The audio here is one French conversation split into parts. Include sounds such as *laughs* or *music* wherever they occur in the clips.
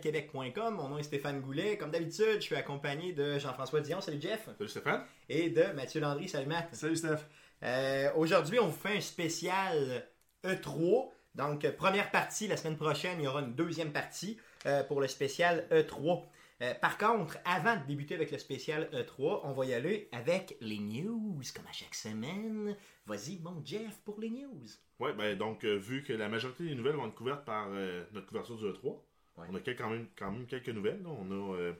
Arcadequebec.com. Mon nom est Stéphane Goulet. Comme d'habitude, je suis accompagné de Jean-François Dion. Salut Jeff. Salut Stéphane. Et de Mathieu Landry. Salut Matt. Salut Steph. Euh, Aujourd'hui, on vous fait un spécial E3. Donc, première partie. La semaine prochaine, il y aura une deuxième partie euh, pour le spécial E3. Euh, par contre, avant de débuter avec le spécial E3, on va y aller avec les news, comme à chaque semaine. Vas-y, mon Jeff, pour les news. Ouais, ben donc, euh, vu que la majorité des nouvelles vont être couvertes par euh, notre couverture du E3, Ouais. on a quel- quand, même, quand même quelques nouvelles. là. On a euh,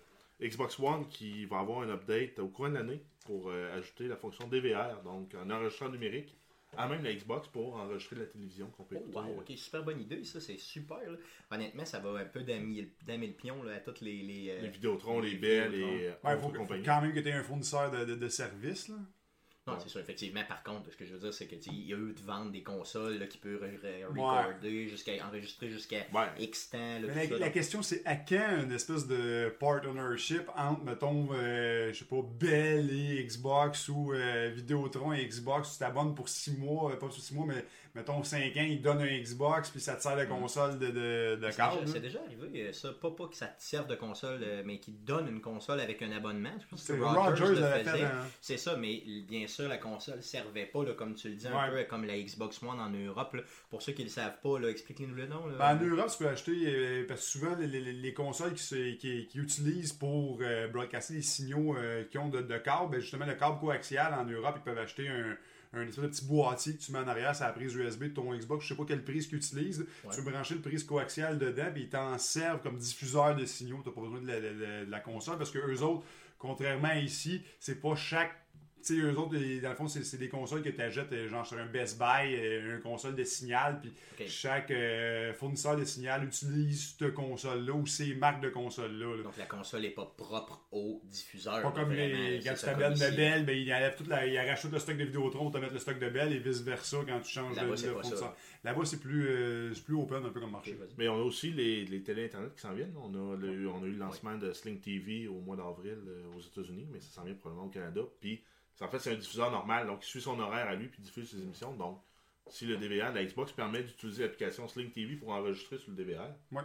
Xbox One qui va avoir un update au courant de l'année pour euh, ajouter la fonction DVR, donc un enregistreur numérique, à même la Xbox pour enregistrer la télévision qu'on peut Oh, écouter. wow, ok, super bonne idée, ça, c'est super. là. Honnêtement, ça va un peu damer le pion là, à toutes les. Les, euh, Les Vidéotron, les les Bell euh, Ouais, faut, faut quand même que tu aies un fournisseur de, de, de services. Là. Non, c'est sûr, effectivement. Par contre, ce que je veux dire, c'est que il y a eu de vendre des consoles là, qui peuvent re- re- recorder, jusqu'à enregistrer jusqu'à. X temps. là, la, ça, la donc- question, c'est à quand une espèce de part ownership entre, mettons, euh, je sais pas, Bell et Xbox ou euh, Vidéotron et Xbox, tu t'abonnes pour 6 mois, euh, pas pour 6 mois, mais mettons 5 ans, ils donnent un Xbox, puis ça te sert de console de, de, de C'est câble. déjà, c'est là. déjà arrivé, euh, ça. Pas, pas que ça te serve de console, euh, mais qui te donne une console avec un abonnement. Je pense que C'est Rogers, Rogers le faisait. C'est ça, mais bien sûr, la console servait pas, là, comme tu le dis, un Ouais. peu comme la Xbox One en Europe. là. Pour ceux qui le savent pas, explique-nous le nom. là. Ben, en Europe, tu peux acheter, euh, parce que souvent, les, les- les consoles qui, se- qui, qui utilisent pour euh, broadcaster les signaux euh, qui ont de, de câble, ben, justement, le câble coaxial en Europe, ils peuvent acheter un, un espèce de petit boîtier que tu mets en arrière, c'est la prise USB de ton Xbox, je sais pas quelle prise utilisent. Ouais. Tu peux brancher le prise coaxial dedans, puis ils t'en servent comme diffuseur de signaux, t'as pas besoin de la, de la- de la console, parce que eux autres, contrairement à ici, c'est pas chaque tu sais, eux autres, dans le fond, c'est c'est des consoles que tu achètes, genre sur un Best Buy, euh, une console de signal, puis chaque euh, fournisseur de signal utilise cette console-là ou ces marques de consoles-là. là. Donc la console n'est pas propre au diffuseur. Pas comme les, quand tu comme de. Bell, ben, il enlève toute la, il arrache tout le stock de Vidéotron pour te mettre le stock de Bell et vice-versa quand tu changes de, Là-bas, fournisseur. Là-bas, c'est plus, euh, c'est plus open un peu comme marché. Mais on a aussi les, les télé Internet qui s'en viennent. On a, le- on a eu le lancement de Sling TV au mois d'avril euh, aux États-Unis, mais ça s'en vient probablement au Canada. Puis, en fait, c'est un diffuseur normal, donc il suit son horaire à lui puis diffuse ses émissions. Donc, si le DVR, la Xbox permet d'utiliser l'application Sling TV pour enregistrer sur le DVR, Ouais.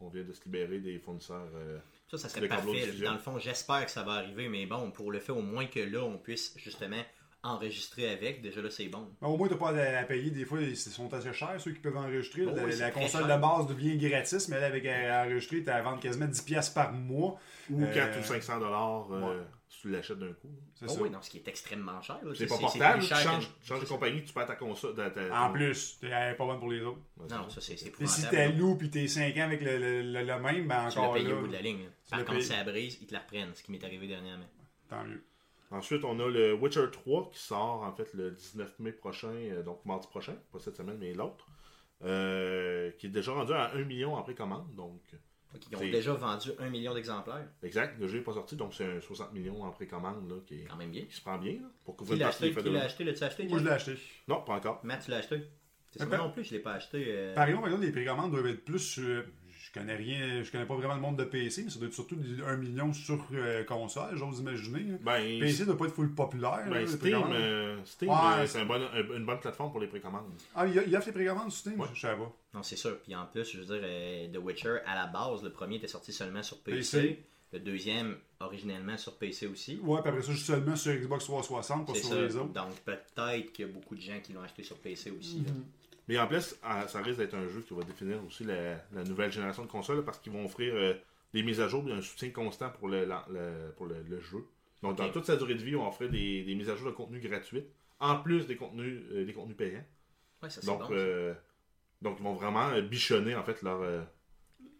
on vient de se libérer des fournisseurs. euh, Ça, ça serait parfait. Dans le fond, j'espère que ça va arriver, mais bon, pour le fait au moins que là, on puisse justement enregistrer avec, déjà là, c'est bon. Mais au moins, tu pas à, à payer. Des fois, ils sont assez chers, ceux qui peuvent enregistrer. Oh la, oui, console cher. de base devient gratis, mais là, avec à enregistrer, tu as à vendre quasiment 10$ piastres par mois. ou Euh, 4 ou 500 dollars ouais. Si tu l'achètes d'un coup. C'est Oh ça. oui, non, ce qui est extrêmement cher. là. C'est pas portable, tu changes, tu changes de compagnie, tu perds ta console. ta- ta- En plus, tu pas bonne pour les autres. Ouais, Non, ça. ça, c'est c'est Et si épouvantable. t'es loup puis t'es 5 ans avec le, le, le- le même, ben Tu l'as encore payé là, au bout de la ligne. là. Par contre, payé. si ça brise, ils te la reprennent, ce qui m'est arrivé dernièrement. tant mieux. Ensuite, on a le Witcher 3 qui sort en fait le 19 mai prochain, euh, donc mardi prochain, pas cette semaine mais l'autre, euh, qui est déjà rendu à 1 million en précommande. Donc, ils ont C'est- déjà vendu un million d'exemplaires. exact, le jeu n'est pas sorti, donc c'est un 60 millions en précommande là, qui, est- Quand même bien. qui se prend bien là, pour Qui l'a acheté? Fêtes Qui de l'a acheté? L'as-tu acheté Moi, je l'ai acheté. Non, pas encore. Matt, tu l'as acheté? C'est ça, moi non plus, je l'ai pas acheté. euh, Par exemple, par exemple, les précommandes doivent être plus. euh, je connais rien, je connais pas vraiment le monde de PC, mais ça doit être surtout des- 1 million sur euh, console, j'ose imaginer. hein. Ben, PC doit pas être full populaire. ben, là, Steam, euh, Steam, Ouais. euh, c'est un bon- un- une bonne plateforme pour les précommandes. Ah, il y a, il y a fait les précommandes sur Steam, Ouais. je savais pas. Non, c'est sûr. Puis en plus, je veux dire, euh, The Witcher, à la base, le premier était sorti seulement sur PC. PC. Le deuxième, originellement sur PC aussi. Ouais, puis après ça, juste seulement sur Xbox 360, pas sur ça. les autres. Donc peut-être qu'il y a beaucoup de gens qui l'ont acheté sur PC aussi. là. Mais en plus, ah, ça risque d'être un jeu qui va définir aussi la, la nouvelle génération de consoles parce qu'ils vont offrir euh, des mises à jour et un soutien constant pour le, la- le- pour le, le jeu. Donc, dans toute sa durée de vie, on va offrir des, des mises à jour de contenu gratuites, en plus des contenus, euh, des contenus payants. Ouais, ça c'est Donc, bon. ça. euh, donc, ils vont vraiment bichonner en fait leur,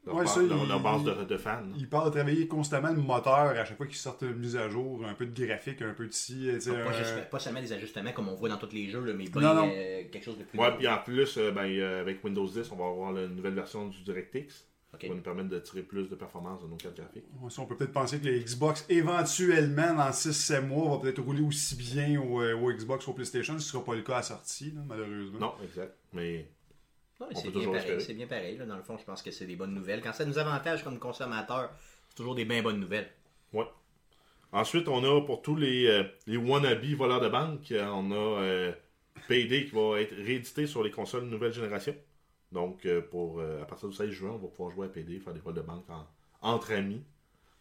leur, Ouais, ça, leur- il- leur base de, de fans. Ils parlent de travailler constamment le moteur à chaque fois qu'ils sortent une mise à jour, un peu de graphique, un peu de ci. pas, euh, juste- pas seulement des ajustements comme on voit dans tous les jeux, là, mais Non, euh, quelque chose de plus. Ouais, puis en plus, euh, ben, euh, avec Windows 10, on va avoir la nouvelle version du DirectX qui va nous permettre de tirer plus de performance dans nos cartes graphiques. On peut peut-être penser que les Xbox, éventuellement, dans 6-7 mois, va peut-être rouler aussi bien au, euh, au Xbox ou au PlayStation, ce ne sera pas le cas à la sortie, là, malheureusement. Non, exact. Mais c'est bien pareil. bien pareil. là. Dans le fond, je pense que c'est des bonnes nouvelles. Quand ça nous avantage comme consommateurs, c'est toujours des bien bonnes nouvelles. Ouais. Ensuite, on a pour tous les, euh, les wannabe voleurs de banque, euh, on a euh, Payday qui va être réédité sur les consoles nouvelle génération. Donc, euh, pour, euh, à partir du 16 juin, on va pouvoir jouer à PD, faire des vols de banque en- entre amis.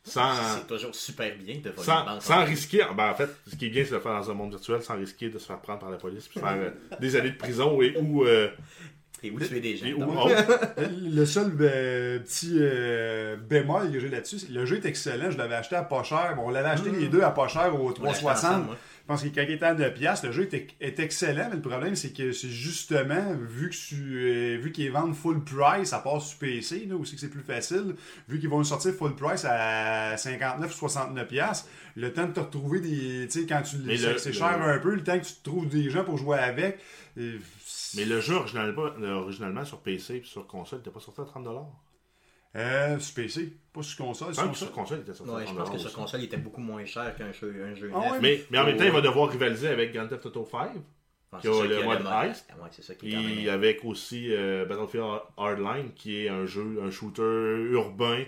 Sans, C'est toujours super bien de voler sans, une banque. sans risquer. Ben, en fait, ce qui est bien, c'est de le faire dans un monde virtuel sans risquer de se faire prendre par la police puis faire des années de prison et ou. Et où tuer des gens. oh, *laughs* Le seul euh, petit euh, bémol que j'ai là-dessus, c'est que le jeu est excellent. Je l'avais acheté à pas cher. Bon, on l'avait acheté les deux à pas cher au On l'a acheté 360. ensemble, moi. Je pense que quand il était à 9 piastres, le jeu est, est excellent, mais le problème, c'est que c'est justement, vu que euh, vu qu'ils vendent full price, à part sur PC, là, aussi que c'est plus facile, vu qu'ils vont le sortir full price à 59 69 piastres, le temps de te retrouver des... Tu sais, quand tu c'est le- cher un peu, le temps que tu te trouves des gens pour jouer avec... euh, mais le jeu originalement, originalement sur PC et sur console n'était pas sorti à 30$. Euh, sur PC, pas sur console. sur console. sur console, il était sorti Ouais, à je 30$. pense que sur console, il était beaucoup moins cher qu'un jeu, un jeu Ah ouais? Mais, mais en même temps, il va devoir rivaliser avec Grand Theft Auto 5. Ah, qui a le mode. Ah Puis même... avec aussi euh, Battlefield Hardline, qui est un jeu, un shooter urbain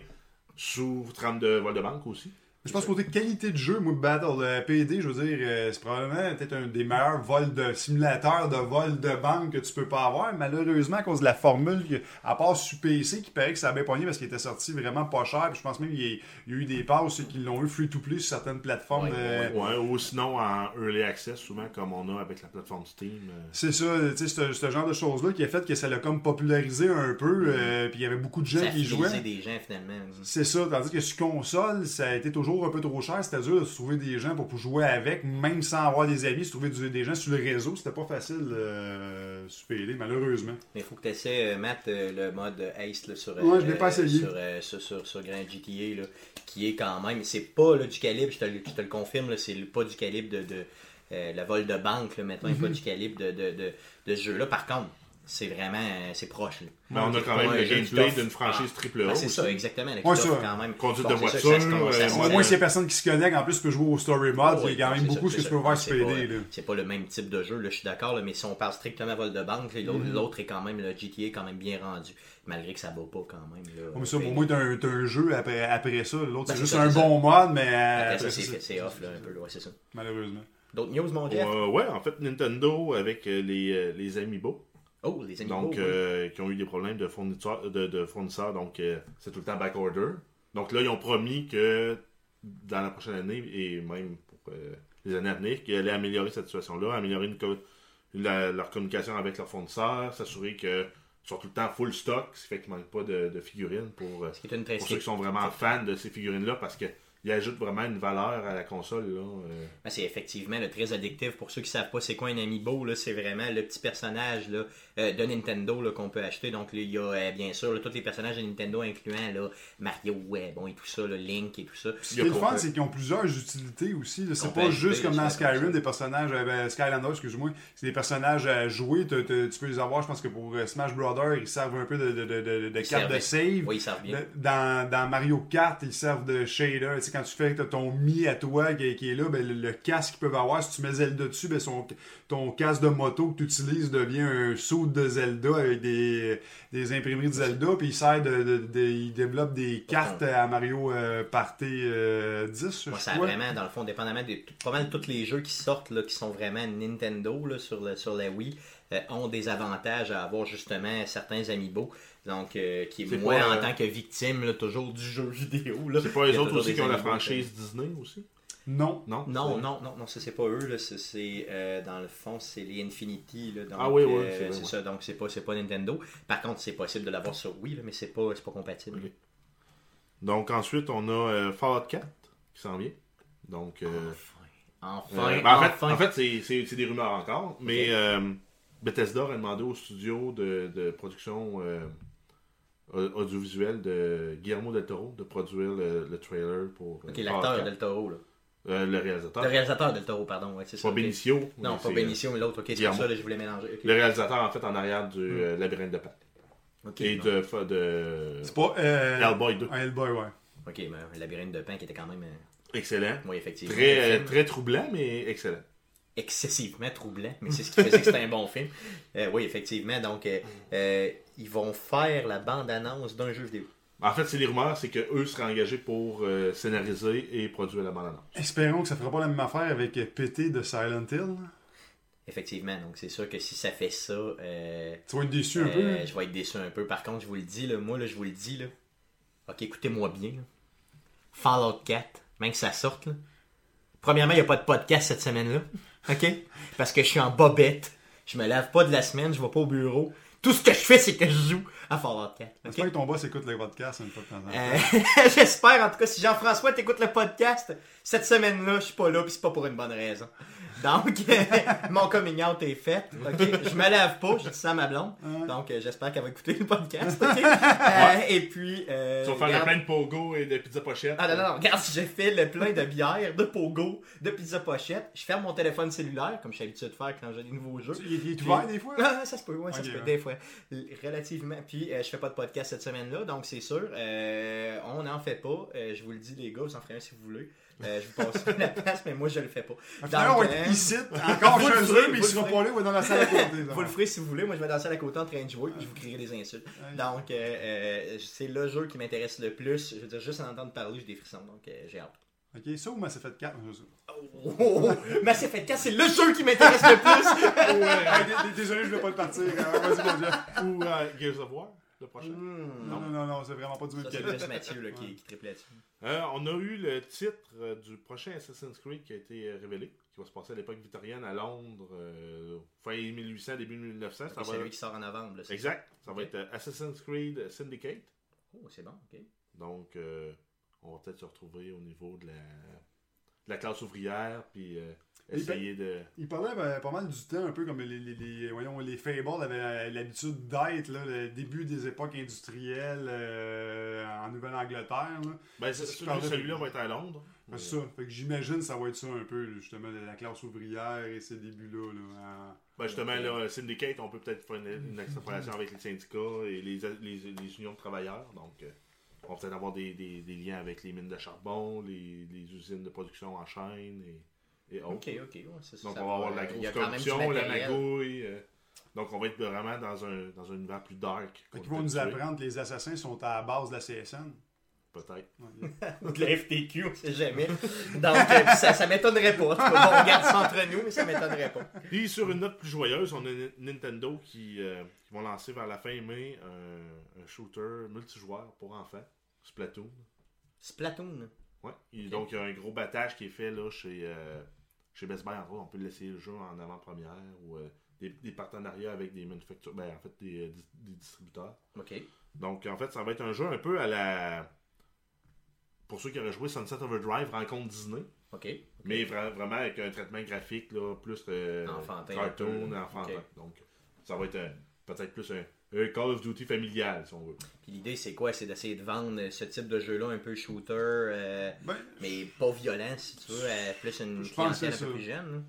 sous trame de vol de banque aussi. Je pense côté qualité de jeu, moi, Battle euh, PD, je veux dire, euh, c'est probablement peut-être un des meilleurs vols de simulateurs de vol de banque que tu peux pas avoir. Malheureusement, à cause de la formule, que- à part sur PC, qui paraît que ça a bien pogné parce qu'il était sorti vraiment pas cher. Puis je pense même qu'il y, a- il y a eu des passes qui l'ont eu free to play sur certaines plateformes. Ouais, euh, Ouais, ou sinon en early access, souvent comme on a avec la plateforme Steam. euh. C'est ça, tu sais, ce ce genre de choses-là qui a fait que ça l'a comme popularisé un peu. euh, puis il y avait beaucoup de gens Ça a qui jouaient. des gens, finalement. C'est ça, tandis que sur console, ça a été toujours un peu trop cher. C'était dur de se trouver des gens pour pouvoir jouer avec, même sans avoir des amis, se trouver du- des gens sur le réseau. C'était pas facile euh, sur malheureusement. Mais il faut que tu essaies, Matt, euh, le mode Ace là, sur, Ouais, je l'ai pas essayé. sur, euh, sur, sur, sur Grand GTA, là, qui est quand même, c'est pas là, du calibre, je te, le- je te le confirme, c'est pas du calibre de, de euh, le vol de banque, là, maintenant, Mhm. pas du calibre de, de, de, de ce jeu-là. Par contre, c'est vraiment, euh, c'est proche. Là. Mais on a quand même le gameplay d'une franchise Ah, triple A. ah, c'est ça, exactement. Ouais, ça. quand même. Conduite de voiture, euh. Au moins, s'il y a personne qui se connecte, en plus, tu peux jouer au Story Mode. Ah il y a quand même beaucoup ce que tu peux voir sur PD. C'est pas le même type de jeu, je suis d'accord, mais si on parle strictement vol de banque, l'autre Mhm. l'autre est quand même, le GTA est quand même bien rendu, malgré que ça va pas quand même. Là, mais ça, au pour moi, t'as un, jeu après, après ça. L'autre, Ben, c'est juste ça, un bon mode, mais euh, Après après ça, c'est off, là, un peu, ouais, c'est ça. malheureusement. D'autres news, mon Jeff? Euh, ouais, en fait, Nintendo avec les, les Amiibo. Oh, les amis. donc euh, qui ont eu des problèmes de fournisseurs, de, de fournisseurs donc euh, c'est tout le temps backorder. Donc là, ils ont promis que dans la prochaine année et même pour euh, les années à venir, qu'ils allaient améliorer cette situation-là, améliorer une co- la- leur communication avec leurs fournisseurs, s'assurer que sont tout le temps full stock, ce qui fait qu'il ne manque pas de, de figurines pour, euh, Ce qui est une pour ceux qui sont vraiment fans de ces figurines-là parce qu'ils ajoutent vraiment une valeur à la console. Là. Ben, c'est effectivement le très addictif. Pour ceux qui savent pas c'est quoi un amiibo, là, c'est vraiment le petit personnage là, euh, de Nintendo là, qu'on peut acheter. Donc là, il y a euh, bien sûr là, tous les personnages de Nintendo incluant là, Mario, ouais, bon et tout ça, là, Link et tout ça. Ce qui est le fun, c'est qu'ils ont plusieurs utilités aussi. là. C'est On peut pas juste comme dans Skyrim, ça. des personnages, euh, ben, Skylander, excuse-moi, c'est des personnages à jouer. t'as- t'as- tu peux les avoir, je pense que pour euh, Smash Brothers, ils servent un peu de, de, de, de, de Ils carte de servent- save. Oui, ils savent bien. Le- Dans, dans Mario Kart, ils servent de shader. Tu sais, quand tu fais t'as ton Mi à toi qui, est- qui est là, ben, le, le casque qu'ils peuvent avoir, si tu mets Zelda dessus, ben, son- ton casque de moto que tu utilises devient un saut de Zelda avec des, des imprimeries de Zelda. Puis il sert de, de- de- il développe des cartes à Mario euh, Party euh, 10, Moi, je ça a crois. vraiment, dans le fond, dépendamment de pas mal tous les jeux qui sortent, là, qui sont vraiment Nintendo là, sur, le, sur la Wii, euh, ont des avantages à avoir justement certains amiibo. Donc, euh, qui est C'est moi, pas, en euh, tant que victime, là, toujours du jeu vidéo. C'est pas les autres aussi qui ont la franchise Disney aussi? Non. Non? Non, non, non, non, ça c'est pas eux, là, c'est, c'est, euh, dans le fond, c'est les Infinity, là, donc, Ah oui, oui, euh, c'est ouais. ça, donc c'est pas, c'est pas Nintendo. Par contre, c'est possible de l'avoir sur Wii, là, mais c'est pas, c'est pas compatible. Donc ensuite, on a euh, Fallout 4 qui s'en vient. Donc, euh, Enfin, euh, enfin, ben, en fait, enfin. en fait, c'est- des rumeurs encore, mais euh, Bethesda a demandé au studio de, de production euh, au- audiovisuelle de Guillermo del Toro de produire le, le trailer pour Ok, l'acteur 4. Del Toro, là. Euh, le réalisateur. Le réalisateur Del Toro, pardon, ouais, c'est ça. Pas. Benicio. Non, pas Benicio, mais l'autre, ok, c'est pour ça, là, je voulais mélanger. Le réalisateur, en fait, en arrière du euh, Labyrinthe de Pan. Ok, Et de, de C'est pas. Euh, Hellboy 2. un Hellboy, ouais. Ok, mais un labyrinthe de pain qui était quand même, euh, Excellent. oui, effectivement. Très, euh, très troublant, mais excellent. excessivement troublant, mais c'est ce qui faisait que c'était un bon film. Euh, oui, effectivement, donc, euh, euh, ils vont faire la bande-annonce d'un jeu vidéo. En fait, c'est les rumeurs, c'est qu'eux seraient engagés pour euh, scénariser et produire la bande-annonce. Espérons que ça fera pas la même affaire avec PT de Silent Hill. Effectivement, donc c'est sûr que si ça fait ça, euh, Tu vas être déçu un euh, peu. hein? je vais être déçu un peu. Par contre, je vous le dis, là, moi, là, je vous le dis, là. Ok, écoutez-moi bien. là. Fallout 4, même que ça sorte, là. Premièrement, il n'y a pas de podcast cette semaine-là. Ok? Parce que je suis en bobette. Je me lave pas de la semaine, je vais pas au bureau. Tout ce que je fais, c'est que je joue à Fallout 4. ok? J'espère que ton boss écoute le podcast une fois de temps en temps. Euh, *laughs* J'espère, en tout cas, si Jean-François t'écoute le podcast, cette semaine-là, je suis pas là, puis c'est pas pour une bonne raison. Donc, *laughs* mon coming out est fait. ok? Je me lave pas, j'ai dit ça à ma blonde. Ouais. Donc, euh, j'espère qu'elle va écouter le podcast. ok? *laughs* Euh, et puis. euh, Tu vas faire regarde- le plein de pogo et de pizza pochette. Ah non, non, non, regarde, si j'ai fait le plein de bière, de pogo, de pizza pochette, je ferme mon téléphone cellulaire, comme je suis habitué de faire quand j'ai des nouveaux jeux. Il, il est ouvert des fois? Ah, ça se peut, ouais, ça se peut, ouais. des fois. Relativement. Puis, euh, je fais pas de podcast cette semaine-là, donc c'est sûr. euh, on n'en fait pas. Euh, je vous le dis, les gars, vous en ferez un si vous voulez. Euh, je vous passe la place, mais moi, je le fais pas. Finalement, on va Donc, être euh, ici, encore Vous le chez eux, mais vous ils seront pas là, on va dans la salle à côté. *laughs* Vous le ferez si vous voulez. Moi, je vais danser à la côté en train de jouer, puis je vous crierai des insultes. Donc, euh, euh, c'est le jeu qui m'intéresse le plus. Je veux dire, juste en entendre parler, j'ai des frissons, donc euh, j'ai hâte. Ok, ça ou Mass Effect 4? je sais. Oh, oh, *laughs* oh. Mass Effect 4, c'est le jeu qui m'intéresse le plus. Désolé, je voulais pas le partir. hein. Vas-y, mon Dieu. Ou euh, Gears of War, le prochain. Hmm, Non, non, non, non, c'est vraiment pas du même c'est calibre. plus Mathieu là, qui, qui triple là-dessus. Euh, on a eu le titre euh, du prochain Assassin's Creed qui a été euh, révélé, qui va se passer à l'époque victorienne à Londres, euh, fin 1800, début 1900. Ça C'est va... celui qui sort en novembre. Là, c'est Exact. Ça va être Assassin's Creed Syndicate. Oh, c'est bon, ok. Donc, euh, on va peut-être se retrouver au niveau de la, de la classe ouvrière, puis euh, essayer de... Il parlait ben, pas mal du temps, un peu comme les, les, les- voyons, les Fables avaient l'habitude d'être, le début des époques industrielles euh, en Nouvelle-Angleterre. Ben, celui- celui-là va être à Londres. Ben, C'est ça. Fait que j'imagine que ça va être ça un peu, justement, de la classe ouvrière et ces débuts-là. Là, en- Ben, justement, là, Syndicate, on peut peut-être faire une, une avec les syndicats et les, les, les unions de travailleurs. Donc, euh, on va peut-être avoir des, des, des liens avec les mines de charbon, les, les usines de production en chaîne et, et autres. Ok, ok. ouais, ça, Donc, ça on va avoir de la grosse corruption, la magouille. euh, donc, on va être vraiment dans un, dans un univers plus dark. Qu'ils vont nous apprendre que les assassins sont à la base de la CSN. Peut-être. Ou *laughs* de la FTQ, on sait jamais. Donc, euh, ça, ça m'étonnerait pas. En bon, on garde ça entre nous, mais ça m'étonnerait pas. Puis sur une note plus joyeuse, on a Nintendo qui, euh, qui vont lancer vers la fin mai un, un shooter multijoueur pour enfants, Splatoon. Splatoon. Ouais. Et donc il y a un gros battage qui est fait là chez, euh, chez Best Buy autres. On peut laisser le jeu en avant-première ou euh, des, des partenariats avec des manufacturiers, ben en fait des distributeurs. Ok. Donc en fait ça va être un jeu un peu à la pour ceux qui auraient joué Sunset Overdrive Rencontre Disney. Ok. Mais vra- vraiment avec un traitement graphique là, plus euh, Enfantin, cartoon, enfantin. Donc, ça va être un- peut-être plus un, un Call of Duty familial, si on veut. Puis l'idée, c'est quoi? C'est d'essayer de vendre ce type de jeu-là un peu shooter, euh, Ben, mais pas violent, si tu veux, plus une clientèle un peu plus jeune. là.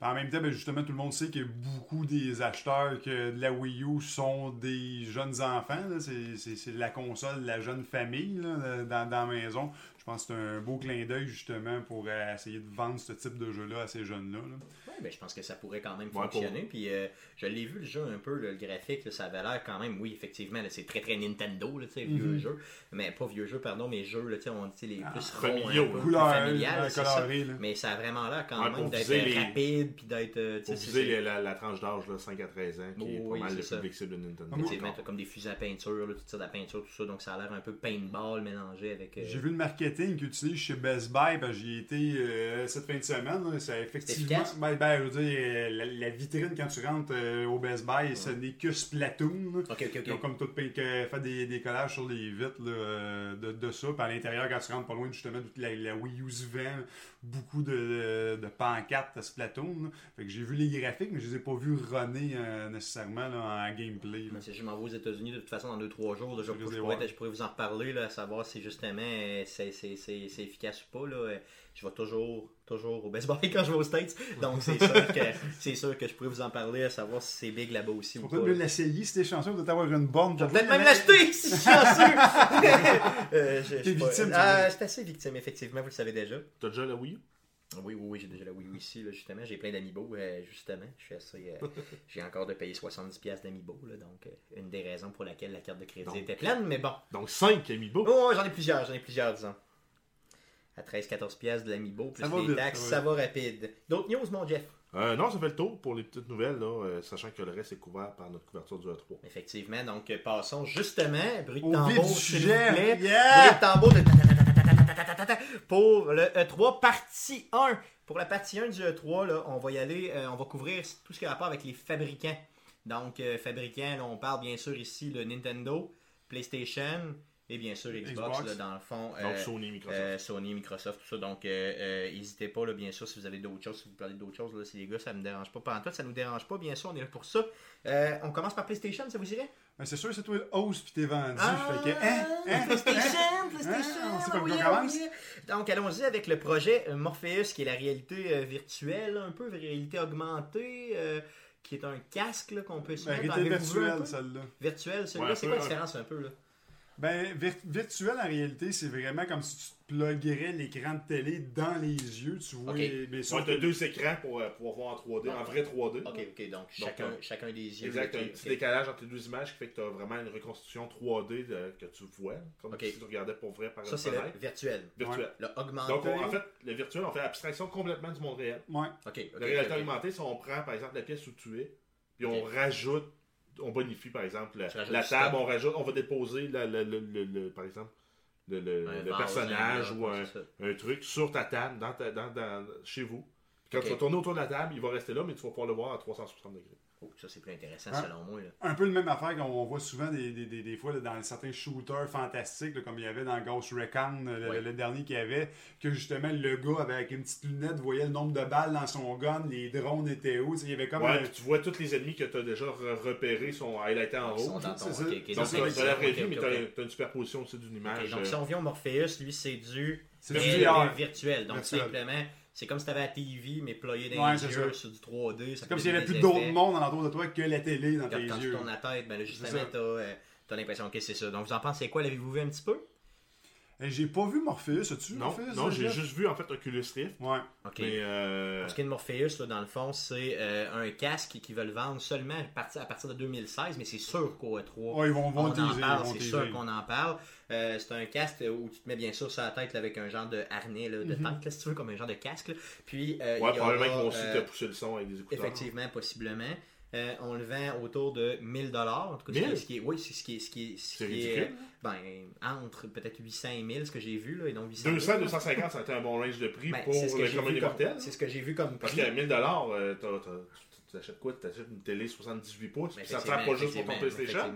En même temps, ben, justement, tout le monde sait que beaucoup des acheteurs que de la Wii U sont des jeunes enfants. C'est- la console de la jeune famille dans, dans la maison. Je pense que c'est un beau clin d'œil justement pour euh, essayer de vendre ce type de jeu-là à ces jeunes-là. là. Ben, je pense que ça pourrait quand même Ouais, fonctionner. Puis euh, je l'ai vu le jeu un peu, là, le graphique, là, ça avait l'air quand même, oui, effectivement, là, c'est très très Nintendo, là, vieux Mhm. jeu. Mais pas vieux jeu, pardon, mais jeux, là, on dit les Ah, plus ronds, un peu, plus Couleur, familial, euh, ça. Mais ça a vraiment l'air quand Ouais, même d'être les- rapide, puis d'être. euh, tu sais, Pour viser la, la tranche d'âge, là, 5 à 13 ans, qui est Oui, pas mal c'est le ça. public cible de Nintendo. Effectivement, t'as comme des fusils à peinture, là, tu tires de la peinture, tout ça, donc ça a l'air un peu paintball mélangé avec. euh, J'ai vu le marketing qu'ils utilisent chez Best Buy, ben, j'y ai été euh, cette fin de semaine. là. C'est effectivement. Je veux dire, euh, la, la vitrine quand tu rentres euh, au Best Buy, ce n'est que Splatoon. Ils ont comme tout que- fait des, des collages sur les vitres là, euh, de, de ça. Puis à l'intérieur, quand tu rentres pas loin, justement, toute la, la Wii U se vend, beaucoup de, de, de pancartes à Splatoon. là. Fait que j'ai vu les graphiques, mais je les ai pas vus runner euh, nécessairement là, en gameplay. là. Si je m'en vais aux États-Unis, de toute façon, dans 2-3 jours, là, je, Je je pourrais, je vous en reparler, là, à savoir si justement euh, c'est c'est- c'est- c'est efficace ou pas. Là. Euh, Je vais toujours, toujours au Best *laughs* Buy quand je vais aux States. Donc c'est sûr, que, *laughs* c'est sûr que je pourrais vous en parler, à savoir si c'est big là-bas aussi Faut ou pas. peut-être mieux l'essayer si t'es chanceux de t'avoir une borne. Je peut-être même l'acheter si je suis chanceux. *laughs* Euh, je- je T'es pas. victime, Ah, je suis assez victime, effectivement, vous le savez déjà. T'as déjà la Wii U? Oui, oui, oui, j'ai déjà la Wii U justement. J'ai plein d'amiibo, euh, justement. Je suis assez. Euh, *laughs* j'ai encore de payer 70$ d'amiibo. Donc, euh, une des raisons pour laquelle la carte de crédit était pleine, mais bon. Donc, 5 amiibo? Oh, j'en ai plusieurs, j'en ai plusieurs, disons. À 13-14$ de l'amiibo, plus ça les vite, taxes, ça va, rapide. D'autres news, mon Jeff? Euh, non, ça fait le tour pour les petites nouvelles, là, euh, sachant que le reste est couvert par notre couverture du E3. Effectivement, donc passons justement, bruit de tambour, s'il vous plaît. Yeah! Bruit de tambour de pour le E3 partie 1. Pour la partie 1 du E3, là, on va y aller, on va couvrir tout ce qui a rapport avec les fabricants. Donc, fabricants, là, on parle bien sûr ici de Nintendo, PlayStation et bien sûr Xbox, dans le fond. Donc Sony, Microsoft. Sony, Microsoft, tout ça. Donc, n'hésitez pas, bien sûr, si vous avez d'autres choses, si vous parlez d'autres choses, là, si les gars, ça me dérange pas. Pendant tout, ça nous dérange pas, bien sûr, on est là pour ça. On commence par PlayStation, ça vous irait Ben, c'est sûr, c'est toi le host puis t'es vendu. Ah, fait que, hein, hein, PlayStation, hein? PlayStation, Hein, pas oui, oui. Donc, allons-y avec le projet euh, Morpheus, qui est la réalité euh, virtuelle, un peu, réalité augmentée, euh, qui est un casque qu'on peut se Ben, mettre. réalité virtuelle, celle-là. Virtuel, celui-là, Ouais, c'est quoi la différence un peu là? Ben, vir- virtuel en réalité, c'est vraiment comme si tu te pluguerais l'écran de télé dans les yeux. Tu vois, mais Ouais, sauf t'as que- deux écrans pour euh, pouvoir voir en 3D, en vrai 3D. Ok, ok, donc chacun, euh, chacun des yeux. Exact, t'as ok, un petit décalage entre les deux images qui fait que tu as vraiment une reconstitution 3D de- que tu vois, comme si tu regardais pour vrai par Ça, une c'est le virtuel. virtuelle. Le augmenté. Donc, on- en fait, le virtuel, on fait abstraction complètement du monde réel. Ouais. ok, La réalité augmentée, si on prend par exemple la pièce où tu es, puis on rajoute, on bonifie par exemple la, table, on rajoute, on va déposer la- le, par exemple le, personnage ou un, truc sur ta table, dans ta- dans- dans- chez vous. Quand tu vas tourner autour de la table, il va rester là, mais tu vas pouvoir le voir à 360 degrés. Oh, ça, c'est plus intéressant Hein? selon moi. Là. Un peu le même affaire qu'on voit souvent des, des, des, des fois là, dans certains shooters fantastiques, là, comme il y avait dans Ghost Recon, le, dernier qu'il y avait, que justement le gars avec une petite lunette voyait le nombre de balles dans son gun, les drones étaient où, tu sais, il y avait comme Ouais, un- tu vois tous les ennemis que tu as déjà re- repérés sont highlightés en Ils sont rouge. dans ton- Donc, tu as la vraie vie, mais tu as une superposition aussi d'une image. donc, euh, si on vient au Morpheus, lui, c'est du c'est du VR. virtuel. Donc, Virtuel. simplement, c'est comme si tu avais la TV, mais ployé dans Ouais, les yeux ça. sur du 3D. ça C'est comme s'il y avait plus d'autres mondes alentour de toi que la télé dans Quand, tes quand tu yeux. tournes la tête, ben là, justement, t'as euh, t'as l'impression que c'est ça. Donc, vous en pensez quoi? L'avez-vous vu un petit peu? J'ai pas vu Morpheus, as-tu Non, Morpheus non j'ai juste vu en fait Oculus Rift. Ouais. Ok. Mais euh, ce qui est de Morpheus, là, dans le fond, c'est euh, un casque qu'ils veulent vendre seulement à partir, à partir de 2016, mais c'est sûr qu'au E3, Ouais, ils vont, vont on en teaser, parle, ils vont c'est sûr qu'on en parle. Euh, c'est un casque où tu te mets bien sûr sur la tête là, avec un genre de harnais là, de Mhm. tête, là, si tu veux, comme un genre de casque. Puis, euh, ouais, il y probablement qu'ils vont aussi te pousser le son avec des écouteurs. Effectivement, possiblement. Euh, on le vend autour de 1000 dollars. En tout cas, ce qui est- 1000? ce qui est, oui, c'est ce qui est, ce qui est, ce qui est, ridicule. ben, entre peut-être 800 et 1000, ce que j'ai vu là, et donc 800 000. 200, 250, ça a été un bon range de prix Ben, pour le commun des mortels. C'est ce que j'ai vu comme Parce prix. qu'à 1000 dollars, tu t'achètes quoi? Tu t'achètes une télé 78 pouces, Mais puis ça ne Ben, sert pas juste pour ton PlayStation?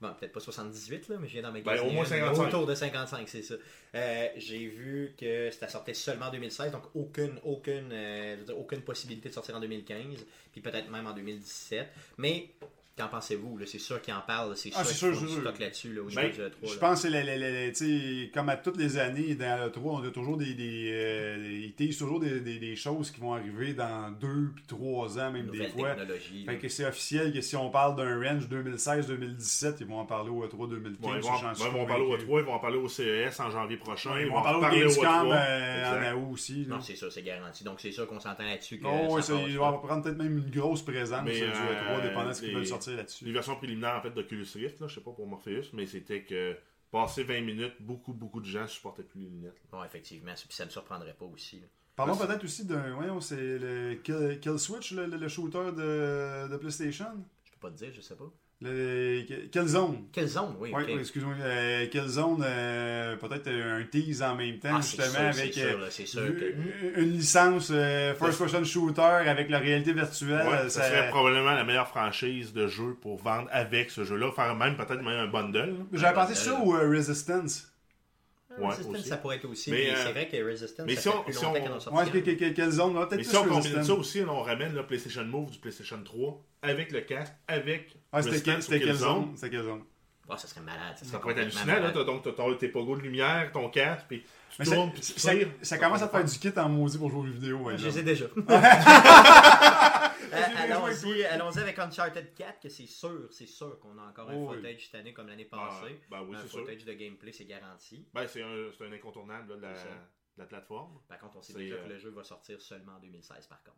Bon, peut-être pas 78, là, mais je viens d'en Ben, magasiner au moins un 55. Autour de 55, c'est ça. Euh, j'ai vu que ça sortait seulement en 2016, donc aucune, aucune, euh, je veux dire, aucune possibilité de sortir en 2015, puis peut-être même en 2017. Mais qu'en pensez-vous? C'est sûr qu'ils en parlent, c'est Ah, sûr sûr. stock là-dessus là, au Ben, niveau du E3. Je pense que comme à toutes les années dans le 3, on a toujours des. des euh, ils teasent toujours des, des- des choses qui vont arriver dans 2 puis 3 ans, même des fois. là. Fait que c'est officiel que si on parle d'un range 2016-2017, ils vont en parler au E3 2015. Bon, ils ça, vont, ils vont parler au convaincu. E3, ils vont en parler au CES en janvier prochain. Ouais, ils ils vont vont en parler au parler au Gamescom E3. euh, en août aussi. là. Non, c'est ça, c'est garanti. Donc c'est sûr qu'on s'entend là-dessus. Oh, ouais, ça ça, passe, il là. va prendre peut-être même une grosse présence sur du euh, E3, dépendant de ce qu'ils veulent sortir là-dessus. Les versions préliminaires en fait d'Oculus Rift, là, je sais pas pour Morpheus, mais c'était que passer 20 minutes, beaucoup, beaucoup de gens supportaient plus les lunettes. Bon, effectivement, puis ça ne me surprendrait pas aussi. là. Parlons Ouais, peut-être aussi d'un. Voyons, c'est le Kill, Kill Switch, le, le- le shooter de, de PlayStation? Je peux pas te dire, je sais pas. Le, Killzone. Quelle zone, oui, Oui, excuse-moi. Euh, Killzone, euh, peut-être un tease en même temps, Ah, justement, sûr, avec euh, sûr, là, que... une, licence euh, first-person shooter avec la réalité virtuelle. Ouais, euh, ça serait probablement la meilleure franchise de jeu pour vendre avec ce jeu-là, faire même peut-être même un bundle. J'avais pensé ça ou euh, Resistance. Ouais, Resistance, aussi. ça pourrait être aussi. Mais, Mais, euh, c'est vrai que Resistance, mais ça si fait on- plus si longtemps on- qu'elle en Ouais, que- que- que- Killzone, ouais, Mais peut-être si plus on combine Resistance. ça aussi, on ramène le PlayStation Move du PlayStation 3 avec le casque, avec Ah, c'était Resistance c'était Killzone. Killzone. C'était Killzone. Ah, ça serait malade. Ça, Ça pourrait être complètement hallucinant, là. malade. T'as- Donc, t'as ton- tes pogos de lumière, ton casque, puis tu Mais tournes, ça, puis tu tires. ça commence à te faire du kit en maudit pour jouer aux jeux vidéo. ouais, Je les ai déjà. *laughs* *laughs* Euh, Allons-y joué, allons-y avec Uncharted 4, que c'est sûr, c'est sûr qu'on a encore un oui. footage cette année comme l'année Ah, passée. ben oui, un sûr. footage de gameplay, c'est garanti. Ben, c'est un, c'est un incontournable là, de, la, de plateforme. Par contre, on sait déjà euh, que le jeu va sortir seulement en 2016, par contre.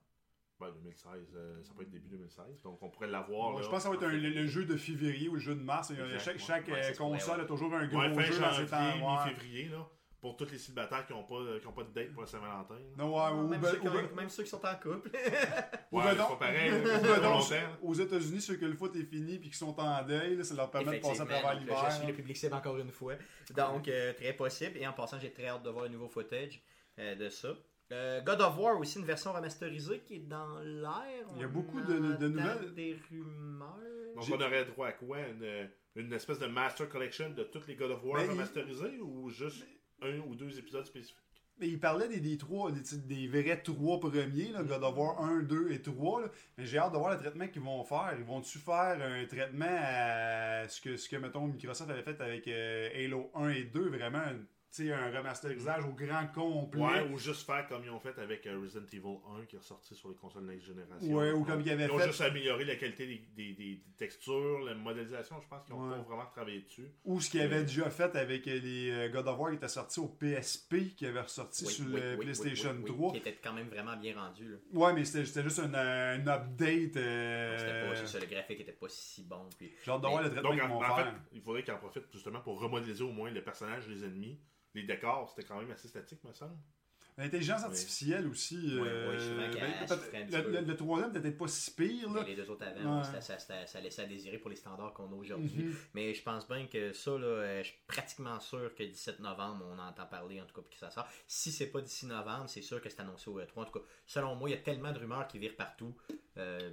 Ben, 2016, euh, ça peut être début 2016. Donc, on pourrait l'avoir. Bon, je pense que ça va être un- le, le jeu de février ou le jeu de mars. Chaque Ouais, console ouais. a toujours un gros Ouais, fin jeu dans ses janvier, temps. mi-février, là. Pour tous les célibataires qui n'ont pas, qui ont pas de date pour la Saint-Valentin. Non, ouais, ou même, ben- ceux qui ou ben- ont- même ceux qui sont en couple. *laughs* Ou Ouais, ben c'est non. pas pareil. ben aux États-Unis, ceux que le foot est fini puis qui sont en deuil, là, ça leur permet de passer à travers l'hiver. Je suis le public cible encore une fois. Donc, euh, très possible. Et en passant, j'ai très hâte de voir le nouveau footage euh, de ça. Euh, God of War aussi, une version remasterisée qui est dans l'air. Il y a beaucoup de- de entend nouvelles. Des rumeurs. Donc, on aurait droit à quoi? Une, une espèce de master collection de tous les God of War Ben, il- remasterisés ou juste un ou deux épisodes spécifiques Mais il parlait des, trois, des, des vrais trois premiers, là, God of War 1, 2 et 3. là. Mais j'ai hâte de voir le traitement qu'ils vont faire. Ils vont-tu faire un traitement à ce que, ce que mettons, Microsoft avait fait avec euh, Halo 1 et 2, vraiment sais, un remasterisage au grand complet. Ouais, ou juste faire comme ils ont fait avec euh, Resident Evil 1 qui est ressorti sur les consoles next génération. Ouais, ou comme ils avaient Ils ont fait- juste amélioré la qualité des, des- des- des textures, la modélisation. Je pense qu'ils Ouais. pas vraiment travaillé dessus. Ou ce qu'ils avaient déjà fait avec euh, les euh, God of War qui étaient sortis au PSP, qui avait ressorti Oui, sur oui, le oui, PlayStation oui, oui, 3. Qui était quand même vraiment bien rendu. là. Ouais, mais c'était c'était juste un, un update. euh, Donc, c'était pas- c'est ça, le graphique était pas si bon. Puis... J'ai hâte de voir Mais- le traitement Donc, en, fait, il faudrait qu'ils en profitent justement pour remodéliser au moins les personnages, les ennemis. Les décors, c'était quand même assez statique, me semble. L'intelligence Oui. artificielle aussi. Ouais, euh, qu'elle- ben, petit le, peu. le- le troisième n'était peut-être pas si pire. Là. Les deux autres avant, Ouais. ça, ça- ça- ça laissait à désirer pour les standards qu'on a aujourd'hui. Mhm. Mais je pense bien que ça, là, euh, je suis pratiquement sûr que 17 novembre, on entend parler, en tout cas, puis que ça sort. Si c'est pas d'ici novembre, c'est sûr que c'est annoncé au E3. En tout cas, selon moi, il y a tellement de rumeurs qui virent partout. Euh,